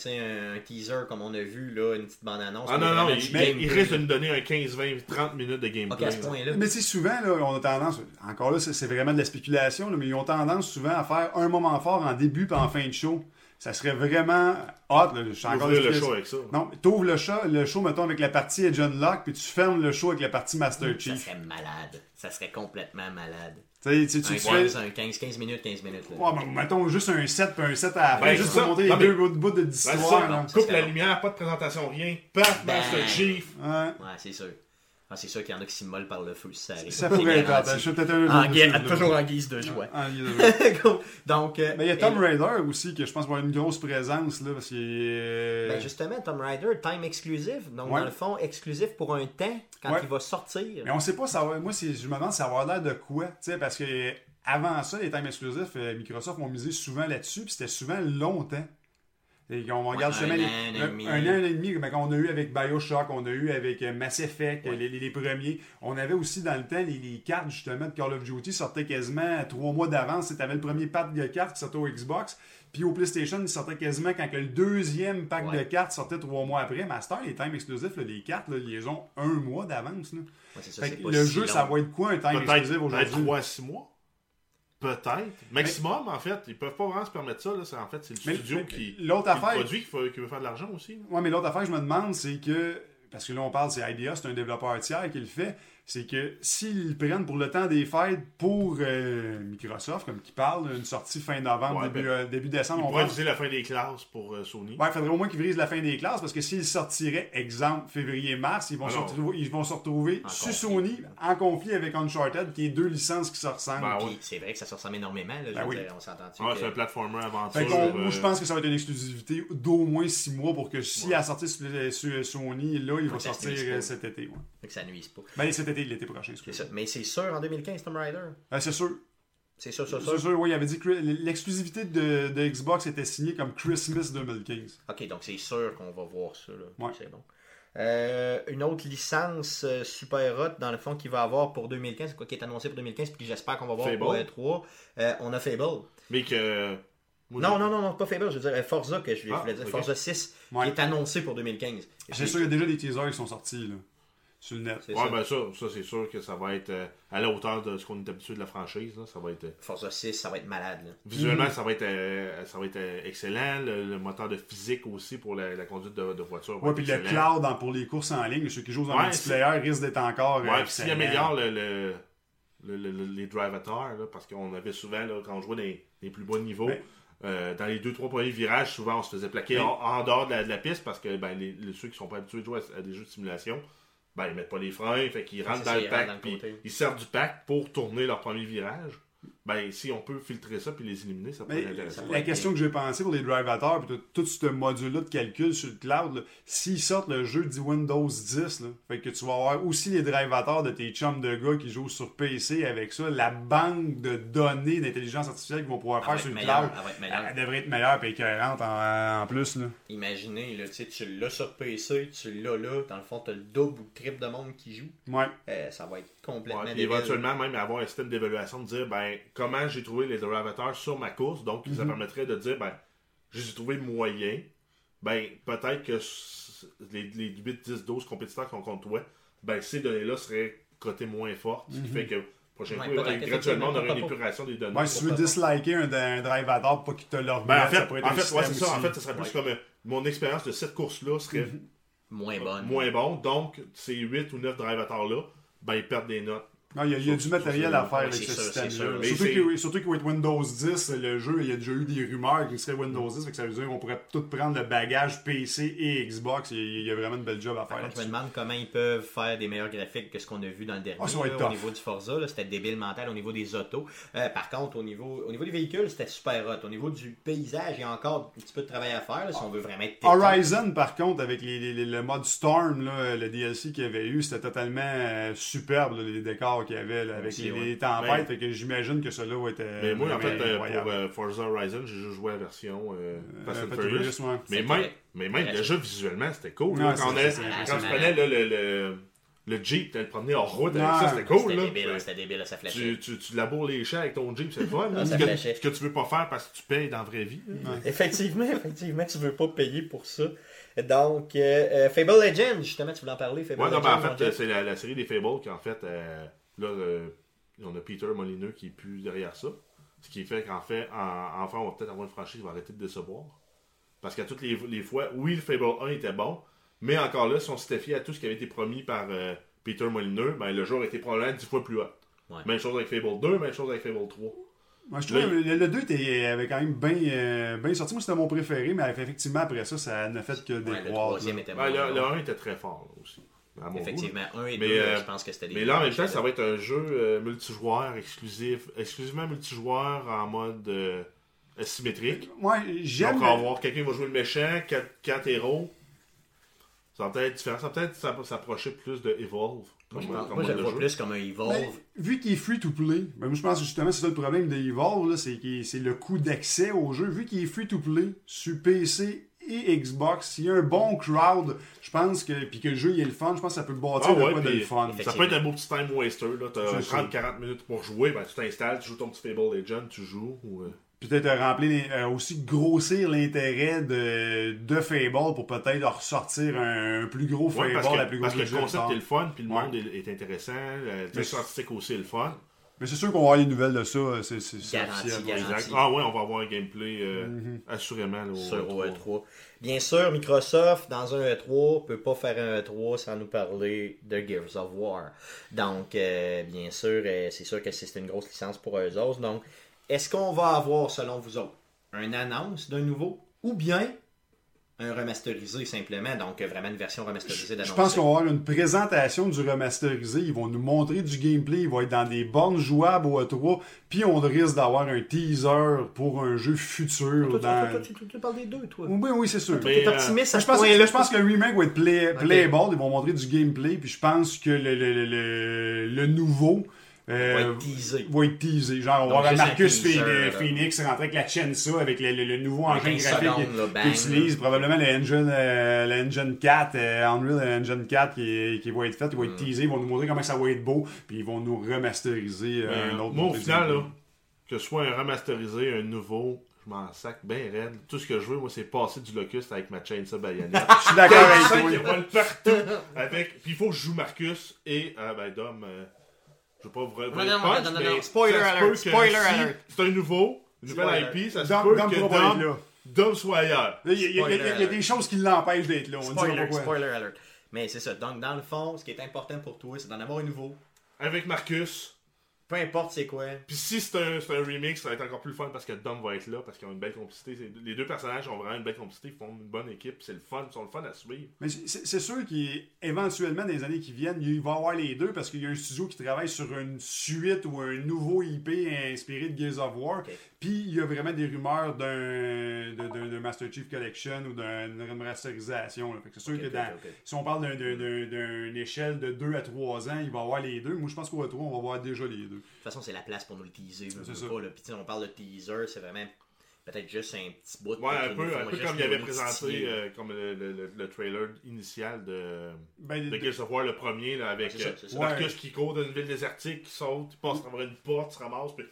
teaser comme on a vu, là, une petite bande-annonce. Ah non, non, il, mais il risque de nous donner un 15, 20, 30 minutes de gameplay. à ce là. point-là. Mais tu sais, souvent, là, on a tendance, encore là, c'est vraiment de la spéculation, là, mais ils ont tendance souvent à faire un moment fort en début puis en fin de show. Ça serait vraiment hot. Là, je suis encore Ouvrir le show avec ça. Non, t'ouvres le show, le show, mettons, avec la partie Agent Lock, puis tu fermes le show avec la partie Master Ça Chief. serait malade. Ça serait complètement malade. Tu sais, tu- tu Un tu fais... 15, un 15, 15 minutes, 15 minutes. Là. Ouais, ben, mettons juste un set puis un set à la fin, Ben, juste pour les mais- deux bouts de Ben, là. Ça coupe la bon. lumière, pas de présentation, rien. Paf, Ben. Master Chief. Ouais. Ouais, c'est sûr. Ah, c'est sûr qu'il y en a qui s'immolent par le feu si ça arrive. Ça pourrait être garanti. Je suis peut-être un En guise- toujours en guise de joie. En guise de *laughs* joie. Donc, euh, Ben, il y a Tom Raider aussi, que je pense va avoir une grosse présence, là, parce est... Ben justement, Tom Rider, time exclusif. Donc, Ouais. dans le fond, exclusif pour un temps quand Ouais. il va sortir. Mais on sait pas, ça va- moi, je me demande, ça va avoir l'air de quoi, tu sais, parce que avant ça, les times exclusifs, euh, Microsoft ont misé souvent là-dessus, puis c'était souvent longtemps. Et on regarde Ouais, un les- an, un an et demi. un an, et demi, ben, qu'on a eu avec Bioshock, on a eu avec euh, Mass Effect, Ouais. les, les- les premiers. On avait aussi dans le temps les, les cartes justement de Call of Duty sortaient quasiment trois mois d'avance. Tu avais le premier pack de cartes qui sortait au Xbox, puis au PlayStation, il sortait quasiment quand que le deuxième pack Ouais. de cartes sortait trois mois après. Master, les times exclusifs, là, les cartes, là, ils les ont un mois d'avance. Ouais, le si jeu, long. ça va être quoi un time exclusif aujourd'hui? 3 à 6 mois. Peut-être. Maximum, en fait. Ils peuvent pas vraiment se permettre ça. Là. En fait, c'est le Mais studio qui, l'autre qui le affaire- produit qui, veut faire de l'argent aussi. Ouais, mais l'autre affaire que je me demande, c'est que, parce que là on parle, c'est IDEA, c'est un développeur tiers qui le fait, c'est que s'ils prennent pour le temps des fêtes pour euh, Microsoft, comme qui parle, une sortie fin novembre, Ouais, début, ben, euh, début Ils décembre, on pourraient viser la fin des classes pour euh, Sony. Ouais, il faudrait au moins qu'ils brisent la fin des classes parce que s'ils sortiraient, exemple, février-mars, ils, vont se Alors. ils vont se retrouver En sur conflit. Sony en conflit avec Uncharted, qui est deux licences qui se ressemblent. Ben, Puis ouais. c'est vrai que ça se ressemble énormément. Là, Ben oui. dire, on s'entend-tu Ah, que- c'est un platformer aventure. Euh, moi, je pense que ça va être une exclusivité d'au moins six mois pour que si Ouais. à la sortie sur, sur Sony, là, il va sortir cet été. Ouais. fait que ça nuise pas. Ben, cet été, l'été prochain, C'est excusez. ça. Mais c'est sûr, en 2015, Tomb Raider. Euh, c'est sûr. C'est sûr, ça, ça. C'est sûr, oui, il avait dit que l'exclusivité de, de Xbox était signée comme Christmas 2015. Ok, donc c'est sûr qu'on va voir ça. Là. Ouais. C'est bon. Euh, une autre licence euh, super hot, dans le fond, qui va avoir pour 2015, quoi, qui est annoncé pour 2015, puis j'espère qu'on va voir Fable? pour E3. Euh, on a Fable. Mais que. moi, Non, non, non, non, pas Fable, je veux dire euh, Forza, que je Ah, voulais dire. Forza 6, Ouais. qui est annoncé pour 2015. Et C'est sûr, il y a déjà des teasers qui sont sortis là, sur le net. c'est Ouais, ça. ben ça, ça c'est sûr que ça va être euh, à la hauteur de ce qu'on est habitué de la franchise. Là. Ça va être. euh, Forza 6, ça va être malade. là. Visuellement, Mm. ça va être, euh, ça va être excellent. Le, le moteur de physique aussi pour la, la conduite de, de voiture. Ouais, puis le cloud dans- pour les courses en ligne, ceux qui jouent en Ouais, multiplayer risquent d'être encore. Ouais, puis s'il améliore le, le, le- le- le- les drive là, parce qu'on avait souvent, là, quand on jouait dans les, les plus bas niveaux, Ouais. euh, dans les deux, trois premiers virages, souvent on se faisait plaquer Oui. en, en dehors de la, de la piste parce que ben, les, les- ceux qui sont pas habitués de jouer à, à des jeux de simulation, ben, ils mettent pas les freins, fait qu'ils rentrent dans ça, le pack, puis ils servent du pack pour tourner leur premier virage. Ben, si on peut filtrer ça puis les éliminer, ça peut être intéressant. la question que j'ai pensé pour les drivateurs, puis tout, tout ce module-là de calcul sur le cloud, s'ils sortent le jeu du Windows 10, là, fait que tu vas avoir aussi les drivateurs de tes chums de gars qui jouent sur PC avec ça, la banque de données d'intelligence artificielle qu'ils vont pouvoir Elle faire sur le cloud. elle va être meilleure. Elle devrait être meilleure et écœurante en, en plus. Là. Imaginez, là, tu l'as sur PC, tu l'as là, dans le fond, tu as le double ou le triple de monde qui joue. Ouais. Euh, ça va être complètement Ouais, éventuellement même avoir un système d'évaluation de dire ben comment j'ai trouvé les drivateurs sur ma course donc ça Mhm. permettrait de dire ben j'ai trouvé moyen ben peut-être que les, les 8 10 12 compétiteurs qui ont contre toi ben ces données là seraient cotées moins fortes ce qui fait que prochain Ouais, coup graduellement on aurait une épuration des données Ouais, si tu veux disliker un, un drivator pour qu'il te le remette, ben, en fait, ça pourrait être en fait ouais, ça. En fait, ce serait plus Ouais. comme euh, mon expérience de cette course-là serait Moins bonne. moins bon. Donc, ces 8 ou 9 drivateurs-là, ben, ils perdent des notes. Non, il y a, il y a Sur- du matériel à faire avec ce système-là. Surtout surtout être Windows 10, le jeu, il y a déjà eu des rumeurs qu'il serait Windows 10, fait que ça veut dire qu'on pourrait tout prendre le bagage PC et Xbox. Il y a, il y a vraiment une belle job à faire contre, je me demande comment ils peuvent faire des meilleurs graphiques que ce qu'on a vu dans le dernier Ah, ça va être là, au tough. niveau du Forza. C'était débile mental au niveau des autos. Euh, par contre, au niveau, au niveau des véhicules, c'était super hot. Au niveau du paysage, il y a encore un petit peu de travail à faire là, si on veut vraiment être. Horizon, par contre, avec les, les- les- le mode Storm, là, le DLC qu'il y avait eu, c'était totalement euh, superbe, là, les décors qu'il y avait là, avec Aussi, les, ouais. les tempêtes. Ben, fait que j'imagine que cela être. euh, Mais moi, en fait, euh, incroyable. pour euh, Forza Horizon, j'ai juste joué à la version euh, Fast Euh, and Fast and Furious. Furious, ouais. Mais même, mais même déjà visuellement, c'était cool. Là, quand, on je prenais là, le, le, le Jeep, t'allais le promener en route avec ça, c'était cool. C'était là. débile, c'était débile, ça flashait. Tu, tu, tu laboures les champs avec ton Jeep, c'est le fun. Ah, ce, ça que, flashait. ce que tu veux pas faire parce que tu payes dans la vraie vie. là. Effectivement, *laughs* effectivement, tu veux pas payer pour ça. Donc, euh, Fable Legends, justement, tu voulais en parler, Fable Ouais, non, mais en fait, c'est la, la série des Fables qui, en fait, euh, là, euh, on a Peter Molineux qui est plus derrière ça. Ce qui fait qu'en fait, en, enfin, on va peut-être avoir une franchise qui va arrêter de décevoir. Parce qu'à toutes les, les fois, oui, le Fable 1 était bon, mais encore là, si on s'était fié à tout ce qui avait été promis par euh, Peter Molineux, ben, le jour était probablement 10 fois plus haut. Ouais. Même chose avec Fable 2, même chose avec Fable 3. Moi, je trouve Là, que le, le 2 était, avait quand même bien euh, bien sorti. Moi, c'était mon préféré, mais effectivement, après ça, ça n'a fait que Ouais, le était Ben, bon. le, le 1 était très fort là, aussi. À mon goût. Effectivement, un et Mais, deux, euh, je pense que c'était des. Mais là, en même temps, ça va être un jeu euh, multijoueur exclusif, exclusivement multijoueur en mode euh, symétrique. Moi, j'aime. Donc, on va avoir quelqu'un qui va jouer le méchant, 4, héros. Ça va peut-être être différent. Ça va peut-être s'app- s'approcher plus de Evolve. Moi, je, pense- moi, le vois jeu. plus comme un Evolve. Ben, vu qu'il est free to play, ben, moi je pense que justement c'est ça le problème de Evolve, là, c'est qu'il- c'est le coût d'accès au jeu. Vu qu'il est free to play sur PC et Xbox, s'il y a un bon crowd, je pense que puis que le jeu il est le fun, je pense que ça peut bâtir Ah ouais, quoi de puis- le fun. Ça peut être un beau petit time waster. là. T'as C'est ça. 30-40 minutes pour jouer. Ben, tu t'installes, tu joues ton petit Fable Legend, tu joues. Ou, euh, Peut-être euh, remplir euh, aussi grossir l'intérêt de, de Fable pour peut-être ressortir un, un plus gros Ouais, Fable, parce que, la plus grosse parce que le concept est le fun, puis le Ouais. monde est, est intéressant. Le aussi est le fun. Mais c'est sûr qu'on va avoir les nouvelles de ça, c'est c'est- c'est Garanti, officiel. garanti. Ah ouais, on va avoir un gameplay euh, Mhm. assurément. Là, au sur E3. E3. Bien sûr, Microsoft, dans un E3, peut pas faire un E3 sans nous parler de Gears of War. Donc, euh, bien sûr, euh, c'est sûr que c'est c'est une grosse licence pour eux autres. Donc, est-ce qu'on va avoir, selon vous autres, une annonce d'un nouveau ou bien un remasterisé simplement, donc euh, vraiment une version remasterisée Je d'annoncer? pense qu'on va avoir une présentation du remasterisé. Ils vont nous montrer du gameplay. Il va être dans des bornes jouables au E3. Puis on risque d'avoir un teaser pour un jeu futur. Toi, dans... toi, toi, tu, tu parles des deux, toi. Oui, oui, c'est sûr. T'es euh, optimiste à Je ce pense, point-là? je pense que le remake va être play- playable. Ils vont montrer du gameplay. Puis je pense que le, le, le, le- le nouveau euh, va être teasé. va être teasé. Genre, on va voir Marcus teaser, Phoenix- rentrer avec la Chensa, avec le, le- le nouveau En engin 15 graphique qu'il utilise. Probablement le engine, euh, le engine 4, euh, Unreal Engine 4 qui, qui va être fait. Il va Mm. être teasé. Ils vont nous montrer comment ça va être beau. Puis ils vont nous remasteriser euh, Euh, un autre moi, au modèle. final, là, que ce soit un remasterisé, un nouveau, je m'en sac bien raide. Tout ce que je veux, moi, c'est passer du locust avec ma chainsaw bayonette. *laughs* Je suis d'accord avec toi. vole partout. Avec... Puis il faut que je joue Marcus et euh, ben, Dom. Je veux pas vous mais non. Spoiler alert, spoiler si alert. C'est un nouveau, une nouvelle. IP, ça se Dom- peut que Dom. Dom soit ailleurs. Il y, a- des choses qui l'empêchent d'être là. On Spoiler, spoiler alert. Mais c'est ça. Donc, dans le fond, ce qui est important pour toi, c'est d'en avoir un nouveau. Avec Marcus. Peu importe c'est quoi. Puis si c'est un, c'est un remix, ça va être encore plus fun parce que Dom va être là, parce qu'ils ont une belle complicité. Les deux personnages ont vraiment une belle complicité, ils font une bonne équipe, c'est le fun, ils sont le fun à suivre. Mais c'est sûr qu'éventuellement, dans les années qui viennent, il va y avoir les deux parce qu'il y a un studio qui travaille sur une suite ou un nouveau IP inspiré de Gears of War. Puis il y a vraiment des rumeurs d'un de- Master Chief Collection ou d'une remasterisation. C'est sûr que dans- si on parle d'un- d'un- d'un- d'une échelle de 2 à 3 ans, il va y avoir les deux. Moi, je pense qu'au 3, on va voir déjà les deux. De toute façon, c'est la place pour nous le teaser. C'est ça. pas, là. Puis, on parle de teaser, c'est vraiment peut-être juste un petit bout. Ouais, un peu, un peu comme il avait présenté euh, comme le, le- le- le trailer initial de, Ben, de Gears of War, le premier, là, avec Ouais, ça, euh. Marcus qui court dans une ville désertique, qui saute, qui passe à travers une porte, se ramasse, puis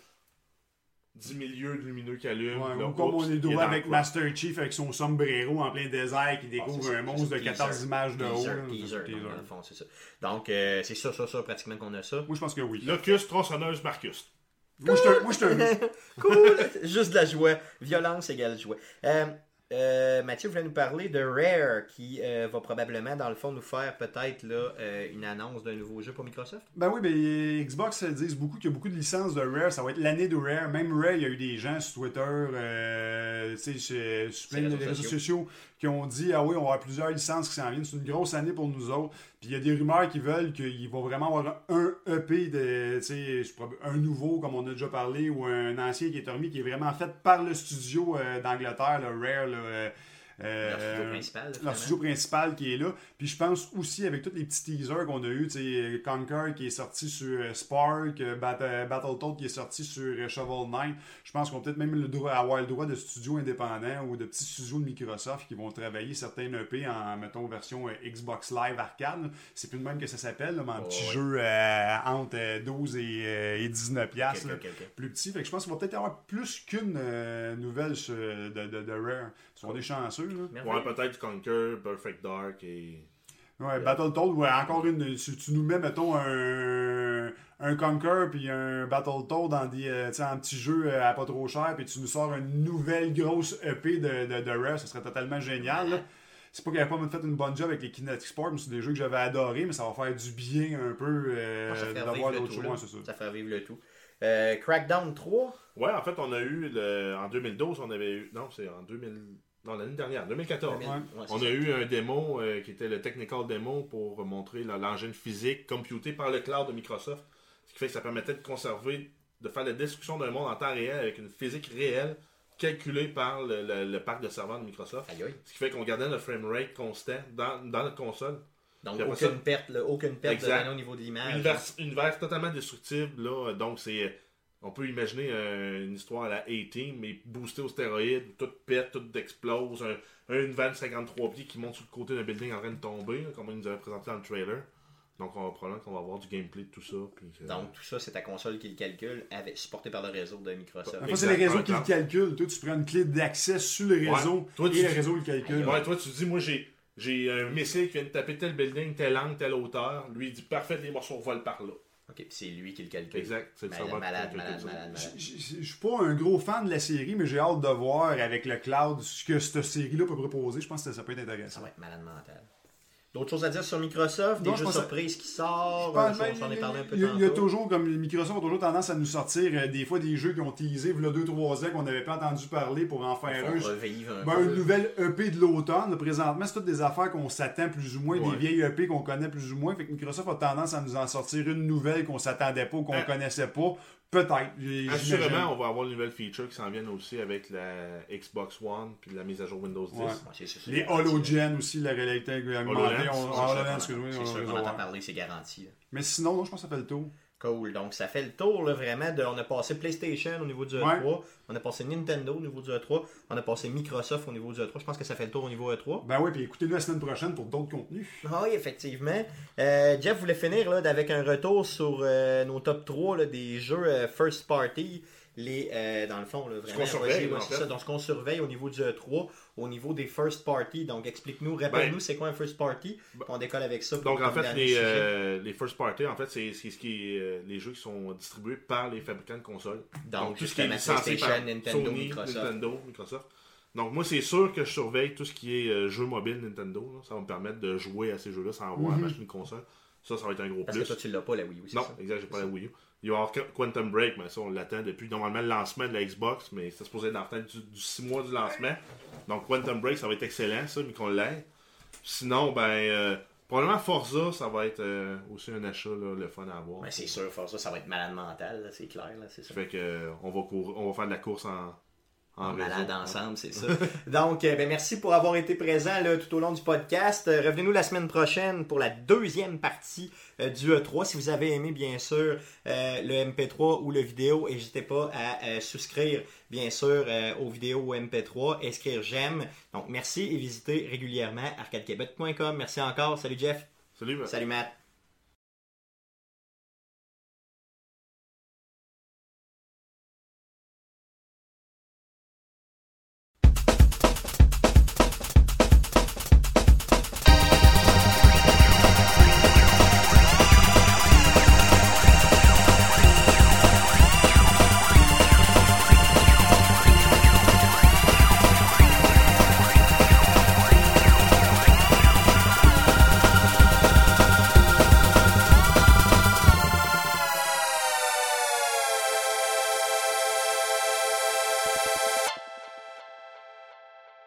10 milieux lumineux qui allument. Ouais, là, ou comme on est droit avec. Master Chief avec son sombrero en plein désert qui Ah, découvre ça, un monstre ça, de 14 teaser. images de haut. Teaser, là. teaser, Teaser. donc, dans le fond, c'est ça. Donc, euh, c'est sûr, sûr, sûr, pratiquement qu'on a ça. Moi, je pense que oui. Locus, tronçonneuse, Marcus. Moi, je te- moi, je te *laughs* cool! Juste de la joie. Violence égale joie. Euh, euh, Mathieu voulait nous parler de Rare qui euh, va probablement, dans le fond, nous faire peut-être là, euh, une annonce d'un nouveau jeu pour Microsoft. Ben oui, ben Xbox disent beaucoup qu'il y a beaucoup de licences de Rare. Ça va être l'année de Rare. Même Rare, il y a eu des gens sur Twitter, euh, tu sais, sur- sur plein de réseaux sociaux. Qui ont dit Ah oui, on va avoir plusieurs licences qui s'en viennent. C'est une grosse année pour nous autres. Puis il y a des rumeurs qui veulent qu'il va vraiment avoir un EP, de, un nouveau, comme on a déjà parlé, ou un ancien qui est remis, qui est vraiment fait par le studio euh, d'Angleterre, le Rare. là, euh, euh, Leur studio principal. là, leur finalement. studio principal qui est là. Puis je pense aussi avec tous les petits teasers qu'on a eu, tu sais, Conquer qui est sorti sur euh, Spark, euh, Bat- euh, Battletoad qui est sorti sur euh, Shovel Knight. Je pense qu'on peut peut-être même le droit, avoir le droit de studios indépendants ou de petits studios de Microsoft qui vont travailler certains EP en, mettons, version euh, Xbox Live Arcade. C'est plus de même que ça s'appelle, mais en Oh, petit ouais. jeu euh, entre euh, 12 et, euh, et 19 Ok, piastres, plus petit. Fait que je pense qu'il va peut-être avoir plus qu'une euh, nouvelle sur- de, de, de Rare. Sont des chanceux, là. Ouais, peut-être Conquer, Perfect Dark et. Ouais, Battletoad, ouais, encore une. Si tu nous mets, mettons, un, un Conquer puis un Battletoad dans des, euh, tu sais, un petit jeu euh, à pas trop cher, puis tu nous sors une nouvelle grosse EP de, de, de Rare, ça serait totalement génial. là. C'est pas qu'il avait pas fait une bonne job avec les Kinetic Sports, mais c'est des jeux que j'avais adorés, mais ça va faire du bien un peu euh, fait d'avoir d'autres. Ouais, c'est ça. Ça fait revivre le tout. Euh, Crackdown 3. Ouais, en fait, on a eu. le- En 2012, on avait eu. Non, c'est en 2000. Non, l'année dernière, 2014. Ouais. Ouais, c'est On a eu un démo euh, qui était le technical démo pour montrer la- l'engin physique computé par le cloud de Microsoft. Ce qui fait que ça permettait de conserver, de faire la destruction d'un monde en temps réel avec une physique réelle calculée par le, le- le parc de serveurs de Microsoft. Aïe, aïe. Ce qui fait qu'on gardait notre framerate constant dans, dans notre console. Donc, aucune ça- perte, là, aucune perte au niveau de l'image. Univers, univers totalement destructible, là. Donc, c'est. On peut imaginer euh, une histoire à la A-Team, mais boosté aux stéroïdes, tout pète, tout explose. Un, un univers de 53 pieds qui monte sur le côté d'un building en train de tomber, là, comme on nous avait présenté dans le trailer. Donc, on va probablement qu'on va avoir du gameplay de tout ça. Puis, Donc, tout ça, c'est ta console qui le calcule, avec, supporté par le réseau de Microsoft. Enfin, c'est les réseaux un qui le cloud. calculent. Toi, tu prends une clé d'accès sur le réseau Toi, tu et le dis- réseau le calcule. Ouais, toi, tu te dis, moi, j'ai. J'ai un missile qui vient de taper tel building, tel angle, telle hauteur. Lui, il dit parfait, les morceaux volent par là. Ok, c'est lui qui le calcule. Exact. C'est le Malade, serveur qui malade, calcule malade, ça. malade, malade. Je suis pas un gros fan de la série, mais j'ai hâte de voir avec le cloud ce que cette série-là peut proposer. Je pense que ça peut être Ça intéressant. va être malade mental. D'autres choses à dire sur Microsoft? Des je jeux surprises qui sortent? même, s'en est parlé un peu il, y a, il y a tantôt. toujours, comme Microsoft a toujours tendance à nous sortir euh, des fois des jeux qui ont teasé il y a 2-3 ans qu'on n'avait pas entendu parler pour en faire un. revivre un Ben, une nouvelle EP de l'automne. Présentement, c'est toutes des affaires qu'on s'attend plus ou moins, Ouais. des vieilles EP qu'on connaît plus ou moins. Fait que Microsoft a tendance à nous en sortir une nouvelle qu'on s'attendait pas ou qu'on Hein. connaissait pas. Peut-être. Assurément, on va avoir une nouvelle feature qui s'en viennent aussi avec la Xbox One puis la mise à jour Windows 10. Ouais. Ouais, c'est- c'est- c'est Les. HoloGen aussi, la réalité augmentée. HoloLens, on- c'est HoloLens, C'est sûr on qu'on entend parler, c'est garanti. là. Mais sinon, non, je pense que ça fait le tour. Cool. Donc, ça fait le tour, là, vraiment. De, on a passé PlayStation au niveau du E3. On a passé Nintendo au niveau du E3. On a passé Microsoft au niveau du E3. Je pense que ça fait le tour au niveau E E3. Ben oui, puis écoutez-nous la semaine prochaine pour d'autres contenus. Ah Oui, effectivement. Euh, Jeff voulait finir là, avec un retour sur euh, nos top 3 là, des jeux euh, first party. Les, euh, dans le fond, là, vraiment. qu'on surveille, ouais, ça. Donc, ce qu'on surveille au niveau du E3, au niveau des first party. Donc, explique-nous, rappelle-nous, Ben, c'est quoi un first party? ben, on décolle avec ça. pour Donc en fait, les, first party, en fait, c'est ce qui est, les jeux qui sont distribués par les fabricants de consoles. Donc, tout ce qui est licencié PlayStation, Nintendo, Sony, Microsoft. Nintendo, Microsoft. Donc moi, c'est sûr que je surveille tout ce qui est euh, jeux mobiles Nintendo. là. Ça va me permettre de jouer à ces jeux-là sans avoir à Mhm. m'acheter une console. Ça, ça va être un gros Parce plus. que toi, tu l'as pas, la Wii U, non, ça? exact, j'ai pas la Wii U. Il va y avoir Qu- Quantum Break, mais ça, on l'attend depuis normalement le lancement de la Xbox, mais c'est supposé être dans peut-être du 6 mois du lancement. Donc Quantum Break, ça va être excellent, ça, mais qu'on l'ait. Sinon, ben, euh, probablement Forza, ça va être euh, aussi un achat, là, le fun à avoir. Ouais, c'est sûr, Forza, ça va être malade mental, c'est clair, là, c'est ça. Ça fait que euh, on va courir, on va faire de la course en, en malade ensemble, c'est ça. *laughs* Donc, euh, ben, merci pour avoir été présent là, tout au long du podcast. Euh, Revenez-nous la semaine prochaine pour la deuxième partie euh, du E3. Si vous avez aimé, bien sûr, euh, le MP3 ou le vidéo, n'hésitez pas à euh, souscrire, bien sûr, euh, aux vidéos au MP3, inscrire j'aime. Donc, merci et visitez régulièrement arcadequebec.com. Merci encore. Salut Jeff. Salut, ben. Salut Matt.